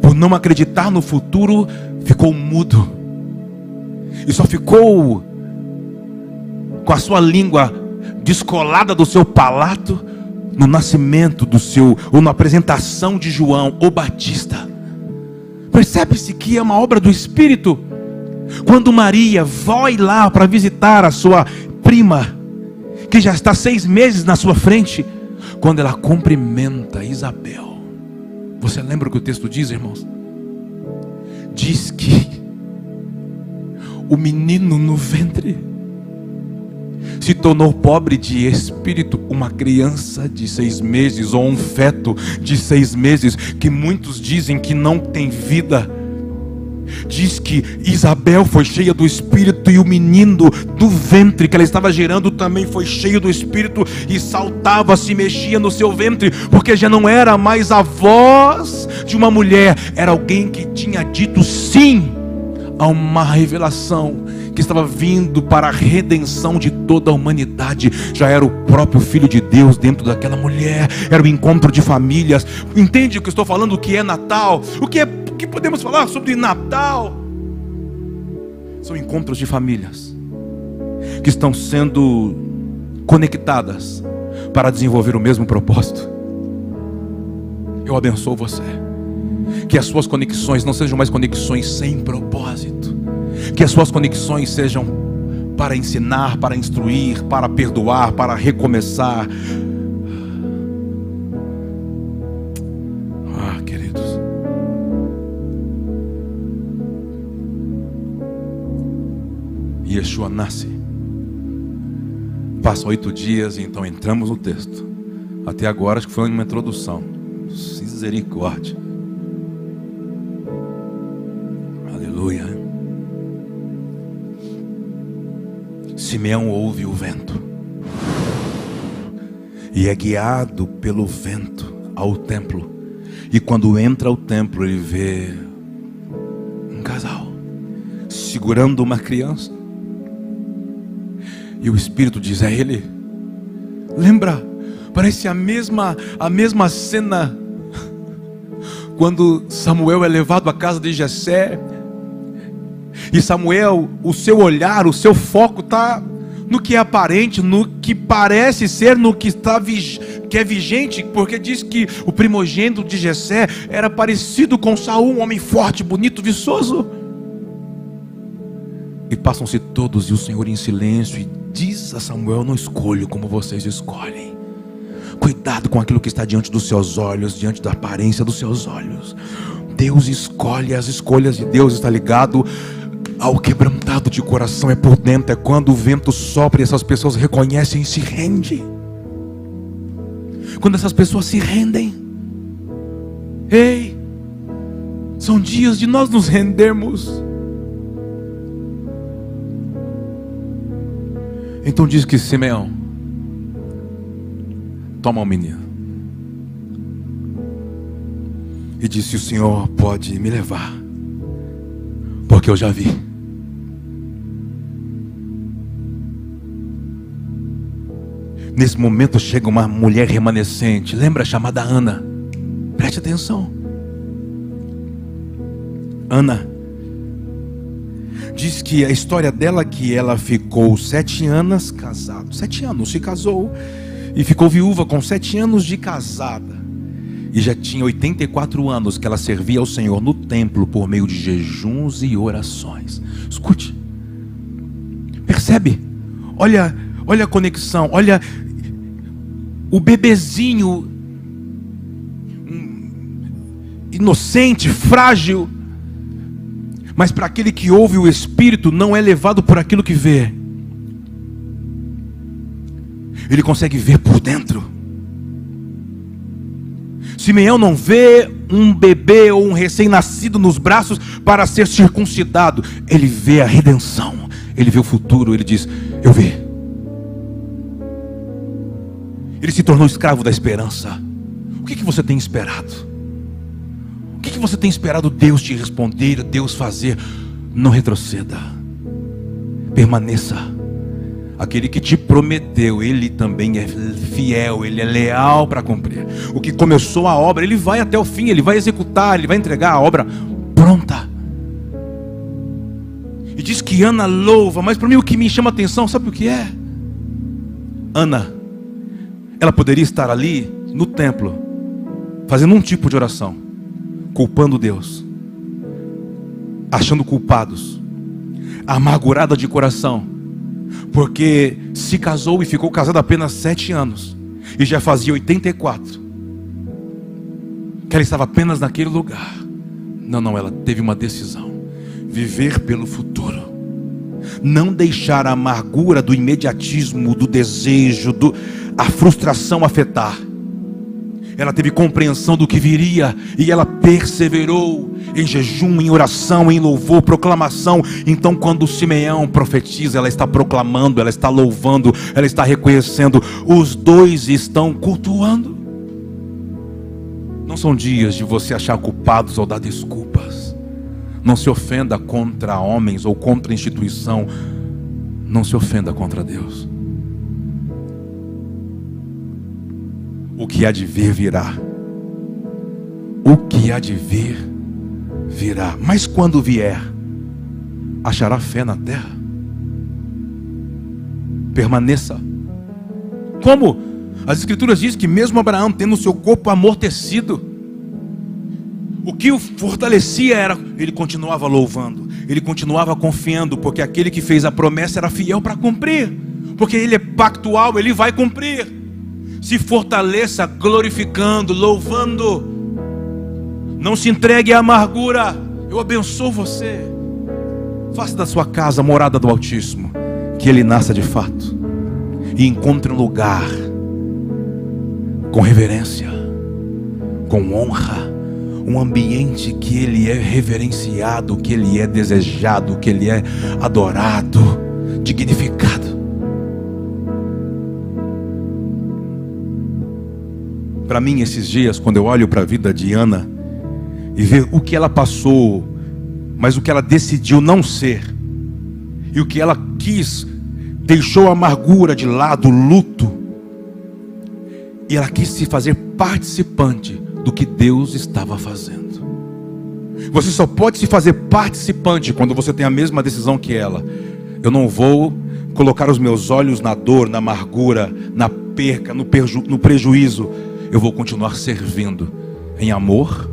Por não acreditar no futuro, ficou mudo. E só ficou com a sua língua descolada do seu palato no nascimento do seu, ou na apresentação de João, o Batista. Percebe-se que é uma obra do Espírito. Quando Maria vai lá para visitar a sua prima, que já está seis meses na sua frente, quando ela cumprimenta Isabel, você lembra o que o texto diz, irmãos? Diz que o menino no ventre se tornou pobre de espírito, uma criança de seis meses ou um feto de seis meses, que muitos dizem que não tem vida. Diz que Isabel foi cheia do Espírito e o menino do ventre que ela estava gerando também foi cheio do Espírito e saltava, se mexia no seu ventre, porque já não era mais a voz de uma mulher, era alguém que tinha dito sim a uma revelação que estava vindo para a redenção de toda a humanidade. Já era o próprio Filho de Deus dentro daquela mulher, era o encontro de famílias. Entende o que estou falando? O que é Natal? O que, é, o que podemos falar sobre Natal? São encontros de famílias que estão sendo conectadas para desenvolver o mesmo propósito. Eu abençoo você. Que as suas conexões não sejam mais conexões sem propósito que as suas conexões sejam para ensinar, para instruir, para perdoar, para recomeçar. Ah, queridos. Yeshua nasce. Passam oito dias e então entramos no texto. Até agora acho que foi uma introdução. Misericórdia. Aleluia. Simeão ouve o vento e é guiado pelo vento ao templo. E quando entra ao templo, ele vê um casal segurando uma criança. E o Espírito diz a ele: Lembra? Parece a mesma a mesma cena quando Samuel é levado à casa de Jessé e Samuel, o seu olhar, o seu foco está no que é aparente, no que parece ser, no que está que é vigente, porque diz que o primogênito de Jessé era parecido com Saul, um homem forte, bonito, viçoso. E passam-se todos e o Senhor em silêncio e diz a Samuel: Não escolho como vocês escolhem, Cuidado com aquilo que está diante dos seus olhos, diante da aparência dos seus olhos. Deus escolhe, as escolhas de Deus está ligado ao quebrantado de coração, é por dentro, é quando o vento sopra e essas pessoas reconhecem e se rendem. Quando essas pessoas se rendem, ei, são dias de nós nos rendermos. Então diz que Simeão toma o menino e disse: O Senhor pode me levar, porque eu já vi. Nesse momento chega uma mulher remanescente, lembra chamada Ana. Preste atenção. Ana diz que a história dela que ela ficou sete anos casada, sete anos se casou e ficou viúva com sete anos de casada e já tinha 84 anos que ela servia ao Senhor no templo por meio de jejuns e orações. Escute, percebe? Olha, olha a conexão, olha o bebezinho inocente, frágil, mas para aquele que ouve o Espírito não é levado por aquilo que vê. Ele consegue ver por dentro. Simeão não vê um bebê ou um recém-nascido nos braços para ser circuncidado. Ele vê a redenção. Ele vê o futuro. Ele diz: Eu vi. Ele se tornou escravo da esperança. O que, que você tem esperado? O que, que você tem esperado Deus te responder, Deus fazer? Não retroceda. Permaneça Aquele que te prometeu, ele também é fiel, ele é leal para cumprir. O que começou a obra, ele vai até o fim, ele vai executar, ele vai entregar a obra pronta. E diz que Ana louva, mas para mim o que me chama atenção, sabe o que é? Ana, ela poderia estar ali no templo, fazendo um tipo de oração, culpando Deus, achando culpados, amargurada de coração porque se casou e ficou casada apenas sete anos, e já fazia 84, que ela estava apenas naquele lugar. Não, não, ela teve uma decisão: viver pelo futuro, não deixar a amargura do imediatismo, do desejo, do, a frustração afetar. Ela teve compreensão do que viria e ela perseverou em jejum, em oração, em louvor, proclamação. Então, quando Simeão profetiza, ela está proclamando, ela está louvando, ela está reconhecendo. Os dois estão cultuando. Não são dias de você achar culpados ou dar desculpas. Não se ofenda contra homens ou contra instituição. Não se ofenda contra Deus. O que há de vir virá. O que há de vir virá. Mas quando vier, achará fé na terra? Permaneça. Como? As Escrituras dizem que mesmo Abraão, tendo o seu corpo amortecido, o que o fortalecia era, ele continuava louvando, ele continuava confiando, porque aquele que fez a promessa era fiel para cumprir, porque ele é pactual, ele vai cumprir. Se fortaleça glorificando, louvando, não se entregue à amargura. Eu abençoo você. Faça da sua casa morada do Altíssimo. Que ele nasça de fato. E encontre um lugar com reverência, com honra, um ambiente que ele é reverenciado, que ele é desejado, que ele é adorado, dignificado. Para mim, esses dias, quando eu olho para a vida de Ana, e ver o que ela passou, mas o que ela decidiu não ser, e o que ela quis, deixou a amargura de lado, o luto, e ela quis se fazer participante do que Deus estava fazendo. Você só pode se fazer participante quando você tem a mesma decisão que ela. Eu não vou colocar os meus olhos na dor, na amargura, na perca, no, no prejuízo. Eu vou continuar servindo em amor,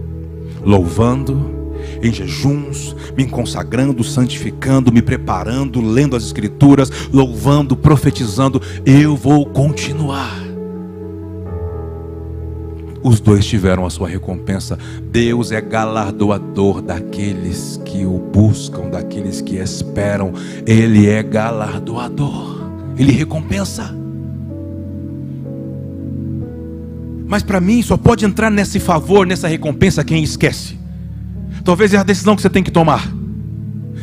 louvando, em jejuns, me consagrando, santificando, me preparando, lendo as Escrituras, louvando, profetizando. Eu vou continuar. os dois tiveram a sua recompensa. Deus é galardoador daqueles que o buscam, daqueles que esperam. Ele é galardoador. Ele recompensa. Mas para mim só pode entrar nesse favor, nessa recompensa quem esquece. Talvez é a decisão que você tem que tomar.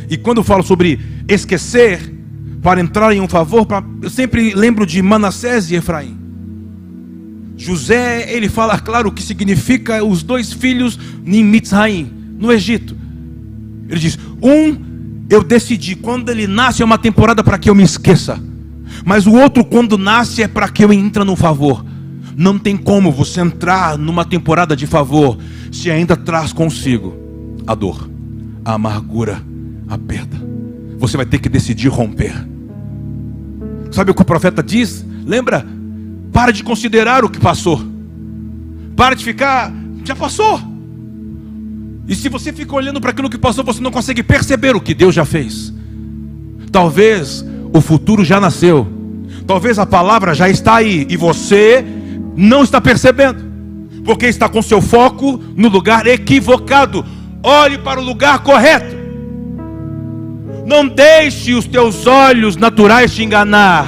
E quando eu falo sobre esquecer para entrar em um favor, eu sempre lembro de Manassés e Efraim. José, ele fala claro o que significa os dois filhos em Mitzraim, no Egito. Ele diz: um eu decidi, quando ele nasce é uma temporada para que eu me esqueça, mas o outro, quando nasce, é para que eu entre no favor. Não tem como você entrar numa temporada de favor se ainda traz consigo a dor, a amargura, a perda. Você vai ter que decidir romper. Sabe o que o profeta diz? Lembra? Para de considerar o que passou. Para de ficar, já passou. E se você fica olhando para aquilo que passou, você não consegue perceber o que Deus já fez. Talvez o futuro já nasceu. Talvez a palavra já está aí e você não está percebendo. Porque está com seu foco no lugar equivocado. Olhe para o lugar correto. Não deixe os teus olhos naturais te enganar.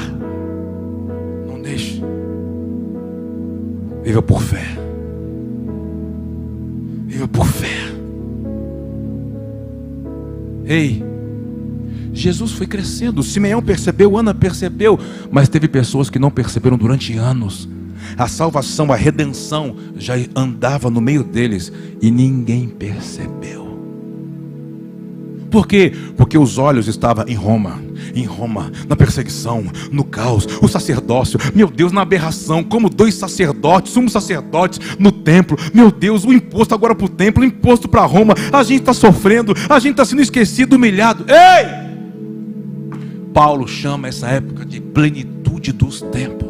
Viva por fé. Viva por fé. Ei, Jesus foi crescendo. Simeão percebeu, Ana percebeu, mas teve pessoas que não perceberam durante anos. A salvação, a redenção já andava no meio deles e ninguém percebeu. Por quê? Porque os olhos estavam em Roma, em Roma, na perseguição, no caos, o sacerdócio, meu Deus, na aberração, como dois sacerdotes, sumos sacerdotes no templo, meu Deus, o imposto agora para o templo, o imposto para Roma, a gente está sofrendo, a gente está sendo esquecido, humilhado. Ei! Paulo chama essa época de plenitude dos tempos.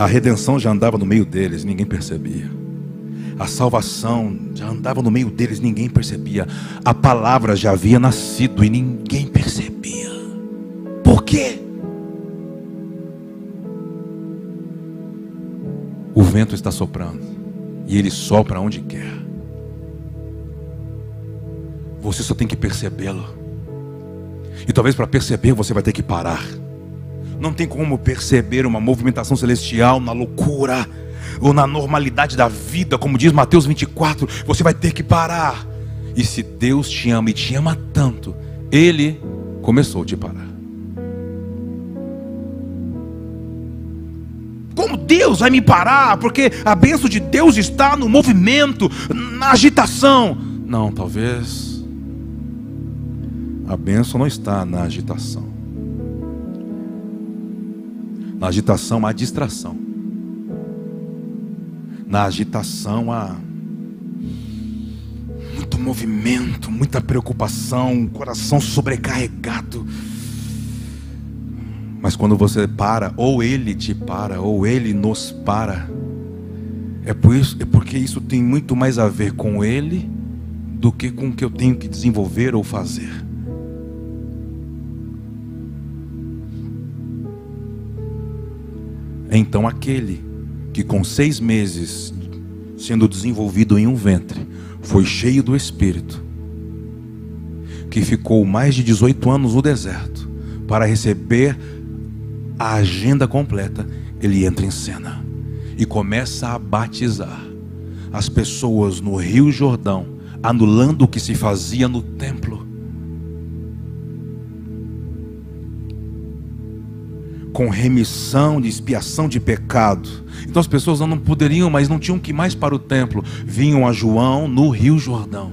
A redenção já andava no meio deles, ninguém percebia. A salvação já andava no meio deles, ninguém percebia. A palavra já havia nascido e ninguém percebia. Por quê? O vento está soprando e ele sopra onde quer. Você só tem que percebê-lo. E talvez para perceber você vai ter que parar não tem como perceber uma movimentação celestial na loucura ou na normalidade da vida, como diz Mateus 24, você vai ter que parar. E se Deus te ama e te ama tanto, Ele começou a te parar. Como Deus vai me parar? Porque a bênção de Deus está no movimento, na agitação. Não, talvez a bênção não está na agitação. Na agitação há distração. Na agitação há muito movimento, muita preocupação, coração sobrecarregado. Mas quando você para, ou ele te para, ou ele nos para, é por isso, é porque isso tem muito mais a ver com ele do que com o que eu tenho que desenvolver ou fazer. Então aquele que com seis meses sendo desenvolvido em um ventre foi cheio do Espírito, que ficou mais de 18 anos no deserto para receber a agenda completa, ele entra em cena e começa a batizar as pessoas no Rio Jordão, anulando o que se fazia no templo com remissão de expiação de pecado. Então as pessoas não poderiam, mas não tinham que mais para o templo. Vinham a João no Rio Jordão.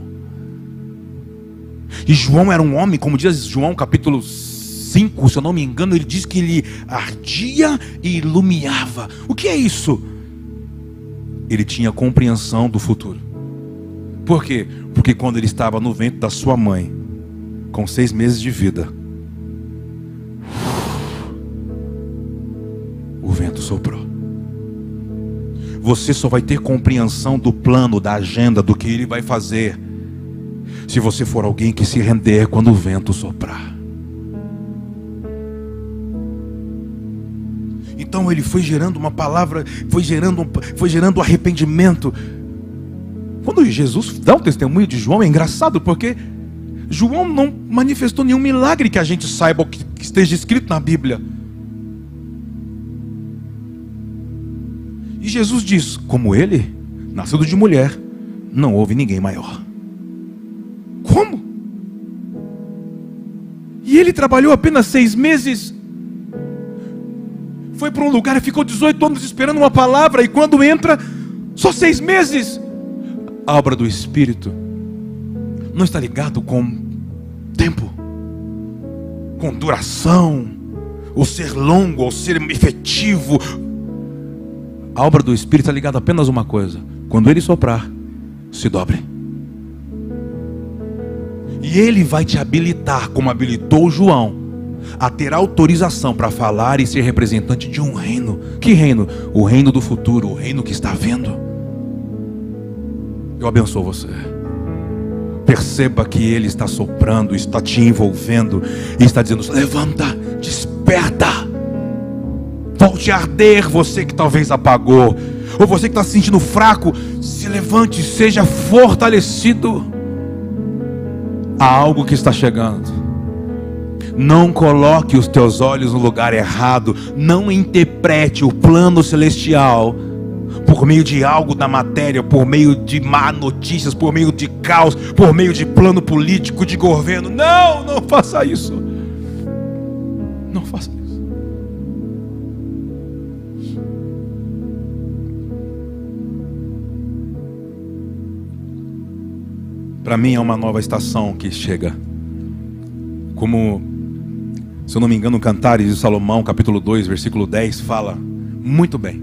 E João era um homem, como diz João capítulo 5, se eu não me engano, ele diz que ele ardia e iluminava. O que é isso? Ele tinha compreensão do futuro. Por quê? Porque quando ele estava no ventre da sua mãe, com seis meses de vida, soprou. Você só vai ter compreensão do plano, da agenda, do que ele vai fazer, se você for alguém que se render quando o vento soprar. Então ele foi gerando uma palavra, foi gerando, foi gerando arrependimento. Quando Jesus dá o testemunho de João, é engraçado porque João não manifestou nenhum milagre que a gente saiba que esteja escrito na Bíblia. E Jesus diz: como ele, nascido de mulher, não houve ninguém maior. Como? E ele trabalhou apenas seis meses. Foi para um lugar e ficou 18 anos esperando uma palavra, e quando entra, só seis meses. A obra do Espírito não está ligado com tempo, com duração, ou ser longo, ou ser efetivo. A obra do Espírito está ligada apenas a uma coisa: quando ele soprar, se dobre. E ele vai te habilitar, como habilitou João, a ter autorização para falar e ser representante de um reino. Que reino? O reino do futuro, o reino que está vendo. Eu abençoo você. Perceba que Ele está soprando, está te envolvendo e está dizendo: levanta, desperta, volte a arder. Você que talvez apagou, ou você que está se sentindo fraco, se levante, seja fortalecido. Há algo que está chegando. Não coloque os teus olhos no lugar errado. Não interprete o plano celestial por meio de algo da matéria, por meio de má notícias, por meio de caos, por meio de plano político, de governo. Não, não faça isso. Não faça isso. Para mim é uma nova estação que chega. Como, se eu não me engano, Cantares de Salomão, capítulo 2, versículo 10, fala muito bem.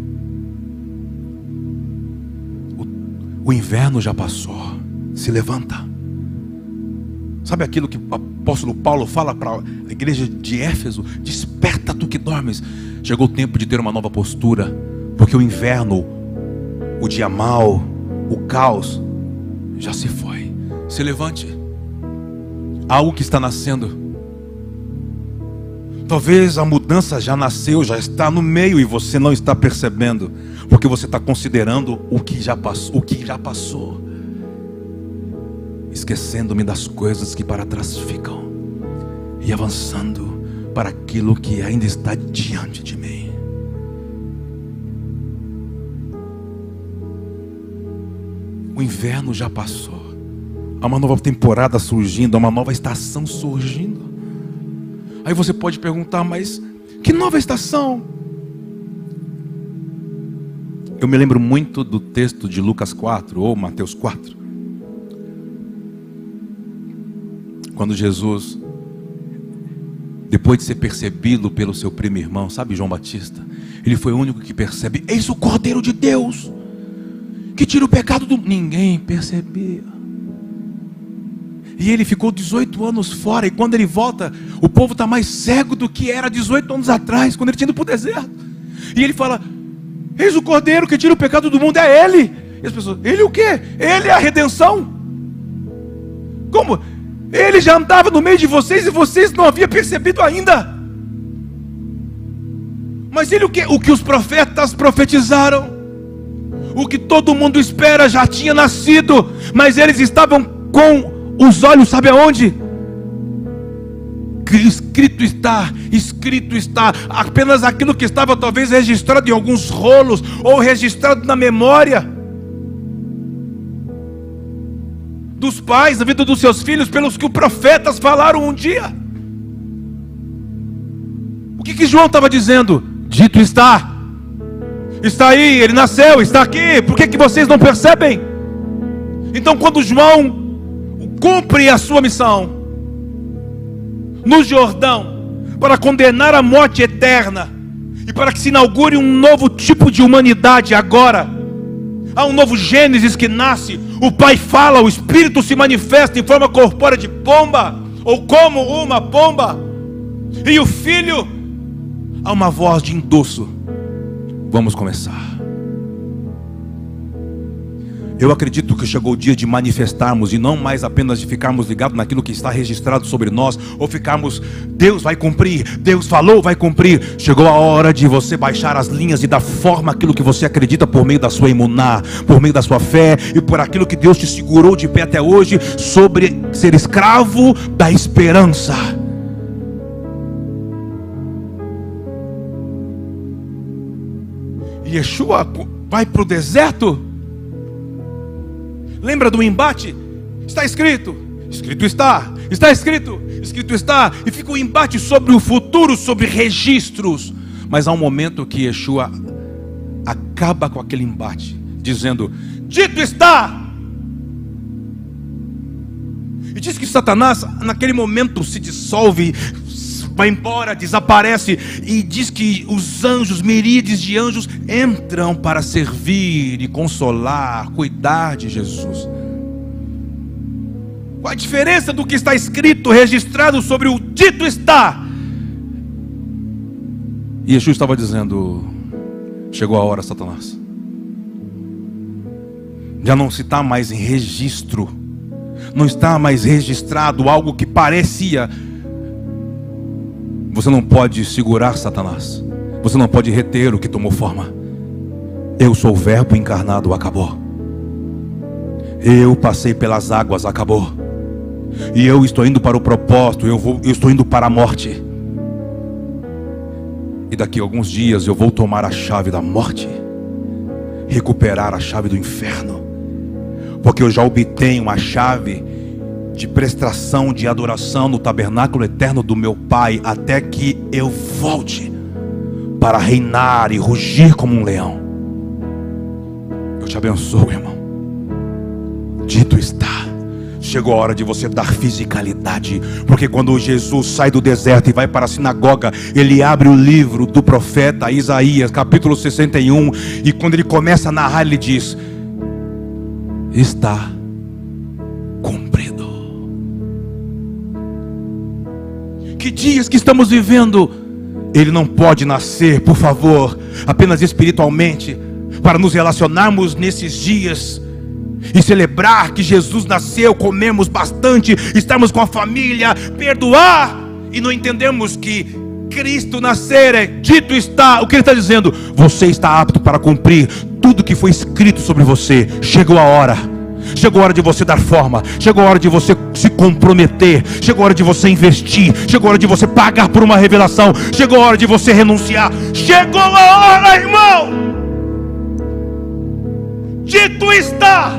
O inverno já passou. Se levanta. Sabe aquilo que o apóstolo Paulo fala para a igreja de Éfeso? Desperta tu que dormes. Chegou o tempo de ter uma nova postura, porque o inverno, o dia mau, o caos já se foi. Se levante. Algo que está nascendo. Talvez a mudança já nasceu, já está no meio e você não está percebendo porque você está considerando o que já passou, o que já passou, esquecendo-me das coisas que para trás ficam e avançando para aquilo que ainda está diante de mim. O inverno já passou. Há uma nova temporada surgindo, há uma nova estação surgindo. Aí você pode perguntar, mas que nova estação? Eu me lembro muito do texto de Lucas 4 ou Mateus 4. Quando Jesus, depois de ser percebido pelo seu primo irmão, sabe João Batista, ele foi o único que percebe: Eis o Cordeiro de Deus, que tira o pecado do. Ninguém percebia. E ele ficou 18 anos fora, e quando ele volta, o povo está mais cego do que era 18 anos atrás, quando ele tinha ido para o deserto. E ele fala: Eis o cordeiro que tira o pecado do mundo, é Ele. E as pessoas, Ele o quê? Ele é a redenção. Como? Ele já andava no meio de vocês e vocês não haviam percebido ainda. Mas ele o que? O que os profetas profetizaram. O que todo mundo espera já tinha nascido. Mas eles estavam com os olhos, sabe aonde? escrito está, escrito está, apenas aquilo que estava talvez registrado em alguns rolos ou registrado na memória dos pais, na vida dos seus filhos, pelos que os profetas falaram um dia. O que, que João estava dizendo? Dito está, está aí, ele nasceu, está aqui, por que, que vocês não percebem? Então, quando João cumpre a sua missão, no Jordão para condenar a morte eterna e para que se inaugure um novo tipo de humanidade agora. Há um novo Gênesis que nasce, o Pai fala, o Espírito se manifesta em forma corpórea de pomba, ou como uma pomba, e o Filho, há uma voz de endosso. Vamos começar. Eu acredito que chegou o dia de manifestarmos e não mais apenas de ficarmos ligados naquilo que está registrado sobre nós, ou ficarmos, Deus vai cumprir, Deus falou, vai cumprir. Chegou a hora de você baixar as linhas e dar forma àquilo que você acredita por meio da sua imunar, por meio da sua fé e por aquilo que Deus te segurou de pé até hoje, sobre ser escravo da esperança. Yeshua vai para o deserto. Lembra do embate? Está escrito, escrito está, está escrito, escrito está, e fica o embate sobre o futuro, sobre registros. Mas há um momento que Yeshua acaba com aquele embate, dizendo: Dito está. E diz que Satanás, naquele momento, se dissolve, vai embora, desaparece, e diz que os anjos, miríades de anjos, entram para servir e consolar, cuidar de Jesus. Qual a diferença do que está escrito, registrado sobre o dito está? E Jesus estava dizendo: chegou a hora, Satanás. Já não se está mais em registro, não está mais registrado algo que parecia você não pode segurar Satanás. Você não pode reter o que tomou forma. Eu sou o Verbo encarnado, acabou. Eu passei pelas águas, acabou. E eu estou indo para o propósito, eu, vou, eu estou indo para a morte. E daqui a alguns dias eu vou tomar a chave da morte, recuperar a chave do inferno, porque eu já obtenho a chave de prestação de adoração no tabernáculo eterno do meu Pai, até que eu volte para reinar e rugir como um leão. Eu te abençoo, irmão. Dito está. Chegou a hora de você dar fisicalidade, porque quando Jesus sai do deserto e vai para a sinagoga, ele abre o livro do profeta Isaías, capítulo 61, e quando ele começa a narrar, ele diz: Está dias que estamos vivendo. Ele não pode nascer, por favor, apenas espiritualmente, para nos relacionarmos nesses dias e celebrar que Jesus nasceu, comemos bastante, estamos com a família, perdoar e não entendemos que Cristo nascer é dito está. O que ele está dizendo? Você está apto para cumprir tudo que foi escrito sobre você. Chegou a hora Chegou a hora de você dar forma. Chegou a hora de você se comprometer. Chegou a hora de você investir. Chegou a hora de você pagar por uma revelação. Chegou a hora de você renunciar. Chegou a hora, irmão. Dito está.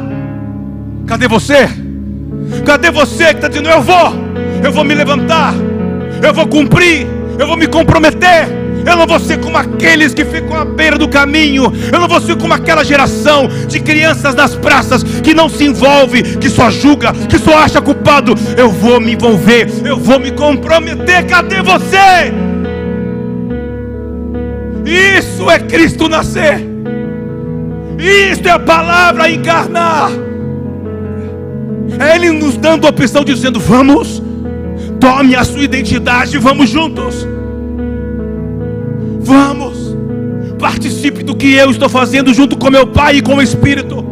Cadê você? Cadê você que está dizendo: Eu vou, eu vou me levantar, eu vou cumprir, eu vou me comprometer. Eu não vou ser como aqueles que ficam à beira do caminho. Eu não vou ser como aquela geração de crianças das praças que não se envolve, que só julga, que só acha culpado. Eu vou me envolver, eu vou me comprometer. Cadê você? Isso é Cristo nascer. Isto é a palavra encarnar. É Ele nos dando a opção, dizendo: Vamos, tome a sua identidade, vamos juntos. Vamos, participe do que eu estou fazendo junto com meu Pai e com o Espírito.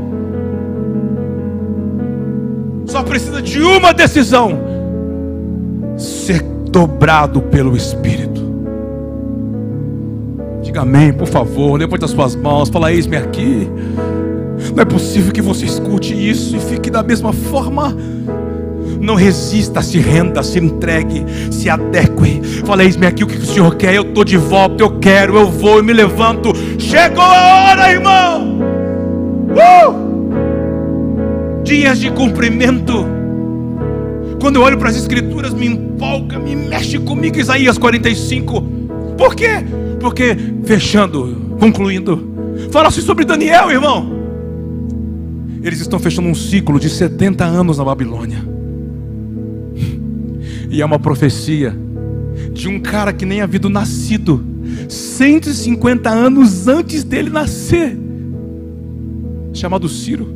Só precisa de uma decisão: ser dobrado pelo Espírito. Diga amém, por favor. Levante as suas mãos. Fala, eis-me aqui. Não é possível que você escute isso e fique da mesma forma. Não resista, se renda, se entregue, se adeque. Fala, eis-me aqui o que o Senhor quer. Eu estou de volta, eu quero, eu vou, eu me levanto. Chegou a hora, irmão. Uh! Dias de cumprimento. Quando eu olho para as Escrituras, me empolga, me mexe comigo. Isaías 45. Por quê? Porque, fechando, concluindo, fala-se sobre Daniel, irmão. Eles estão fechando um ciclo de 70 anos na Babilônia. E é uma profecia de um cara que nem havia nascido, 150 anos antes dele nascer, chamado Ciro.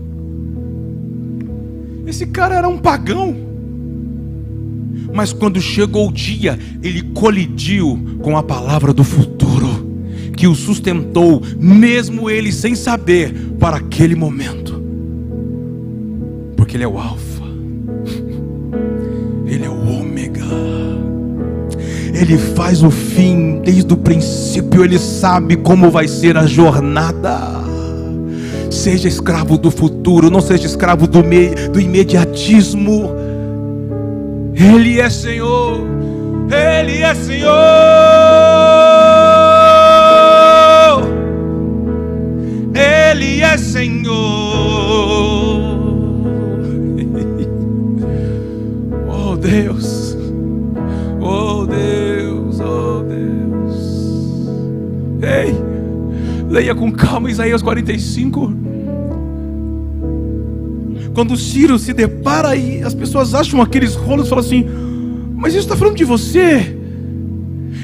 Esse cara era um pagão. Mas quando chegou o dia, ele colidiu com a palavra do futuro, que o sustentou, mesmo ele sem saber, para aquele momento. Porque Ele é o Alfa, Ele faz o fim desde o princípio, Ele sabe como vai ser a jornada. Seja escravo do futuro, não seja escravo do, do imediatismo. Ele é Senhor, Ele é Senhor. Ele é Senhor. Oh Deus, leia com calma Isaías 45. Quando Ciro se depara e as pessoas acham aqueles rolos e falam assim: Mas isso está falando de você.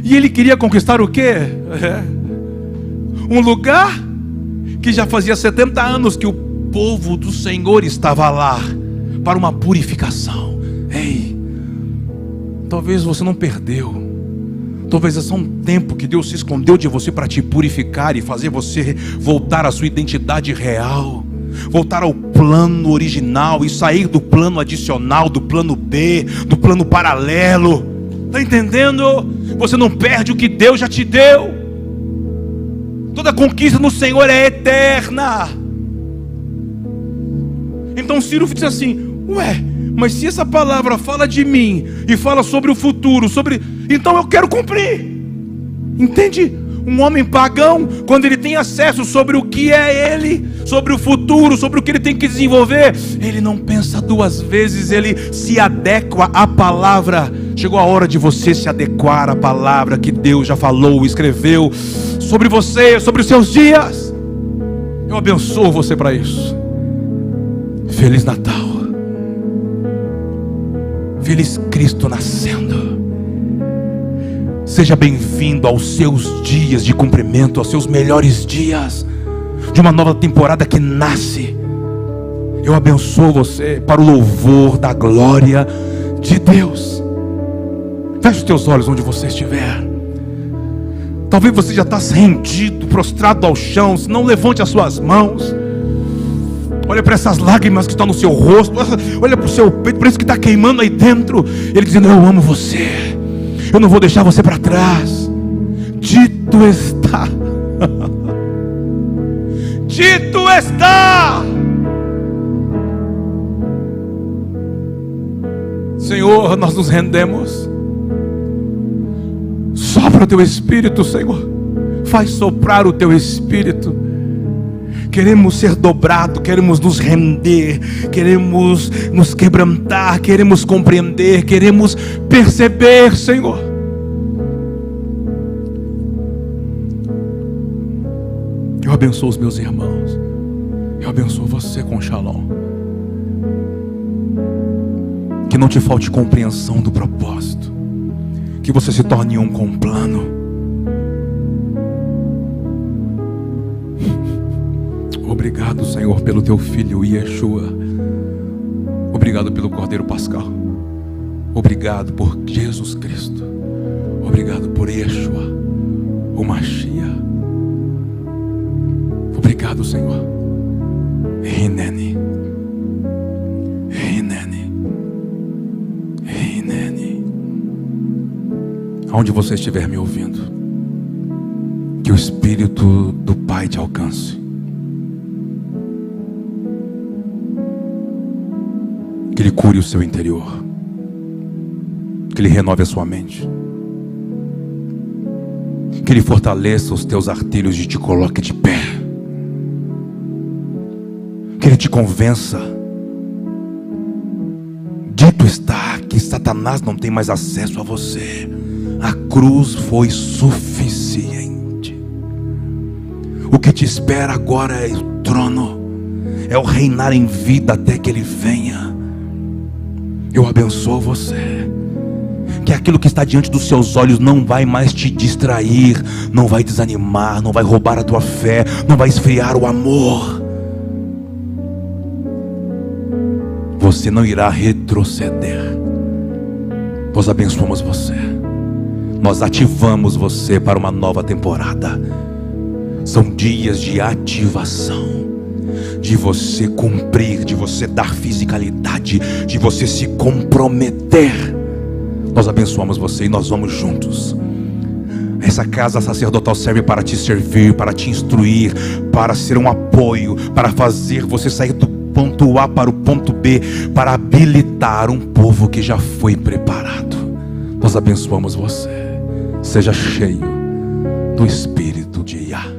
E ele queria conquistar o quê? Um lugar que já fazia 70 anos que o povo do Senhor estava lá para uma purificação. Ei, talvez você não perdeu. Talvez é só um tempo que Deus se escondeu de você para te purificar e fazer você voltar à sua identidade real voltar ao plano original e sair do plano adicional, do plano B, do plano paralelo. Está entendendo? Você não perde o que Deus já te deu. Toda conquista no Senhor é eterna. Então Ciro diz assim: Ué, mas se essa palavra fala de mim e fala sobre o futuro, sobre. Então eu quero cumprir. Entende? Um homem pagão, quando ele tem acesso sobre o que é ele, sobre o futuro, sobre o que ele tem que desenvolver, ele não pensa duas vezes, ele se adequa à palavra. Chegou a hora de você se adequar à palavra que Deus já falou, escreveu sobre você, sobre os seus dias. Eu abençoo você para isso. Feliz Natal. Feliz Cristo nascendo. Seja bem-vindo aos seus dias de cumprimento, aos seus melhores dias, de uma nova temporada que nasce. Eu abençoo você para o louvor da glória de Deus. Feche os teus olhos onde você estiver. Talvez você já está rendido, prostrado ao chão. Não levante as suas mãos. Olha para essas lágrimas que estão no seu rosto. Olha para o seu peito, por isso que está queimando aí dentro. Ele dizendo: Eu amo você. Eu não vou deixar você para trás. Dito está. Dito está. Senhor, nós nos rendemos. Sopra o teu espírito, Senhor. Faz soprar o teu espírito. Queremos ser dobrado, queremos nos render, queremos nos quebrantar, queremos compreender, queremos perceber, Senhor. Eu abençoo os meus irmãos. Eu abençoo você com shalom. Que não te falte compreensão do propósito. Que você se torne um com plano. Obrigado, Senhor, pelo teu filho Yeshua. Obrigado pelo Cordeiro Pascal. Obrigado por Jesus Cristo. Obrigado por Yeshua, o Machia. Obrigado, Senhor. Rinene. Rinene. Rinene. Aonde você estiver me ouvindo, que o Espírito do Pai te alcance. Ele cure o seu interior. Que Ele renove a sua mente. Que Ele fortaleça os teus artilhos e te coloque de pé. Que Ele te convença. Dito está que Satanás não tem mais acesso a você. A cruz foi suficiente. O que te espera agora é o trono, é o reinar em vida até que Ele venha. Eu abençoo você que aquilo que está diante dos seus olhos não vai mais te distrair, não vai desanimar, não vai roubar a tua fé, não vai esfriar o amor. Você não irá retroceder. Nós abençoamos você. Nós ativamos você para uma nova temporada. São dias de ativação, de você cumprir, de você dar fisicalidade, de você se comprometer. Nós abençoamos você e nós vamos juntos. Essa casa sacerdotal serve para te servir, para te instruir, para ser um apoio, para fazer você sair do ponto A para o ponto B, para habilitar um povo que já foi preparado. Nós abençoamos você. Seja cheio do Espírito de Yah.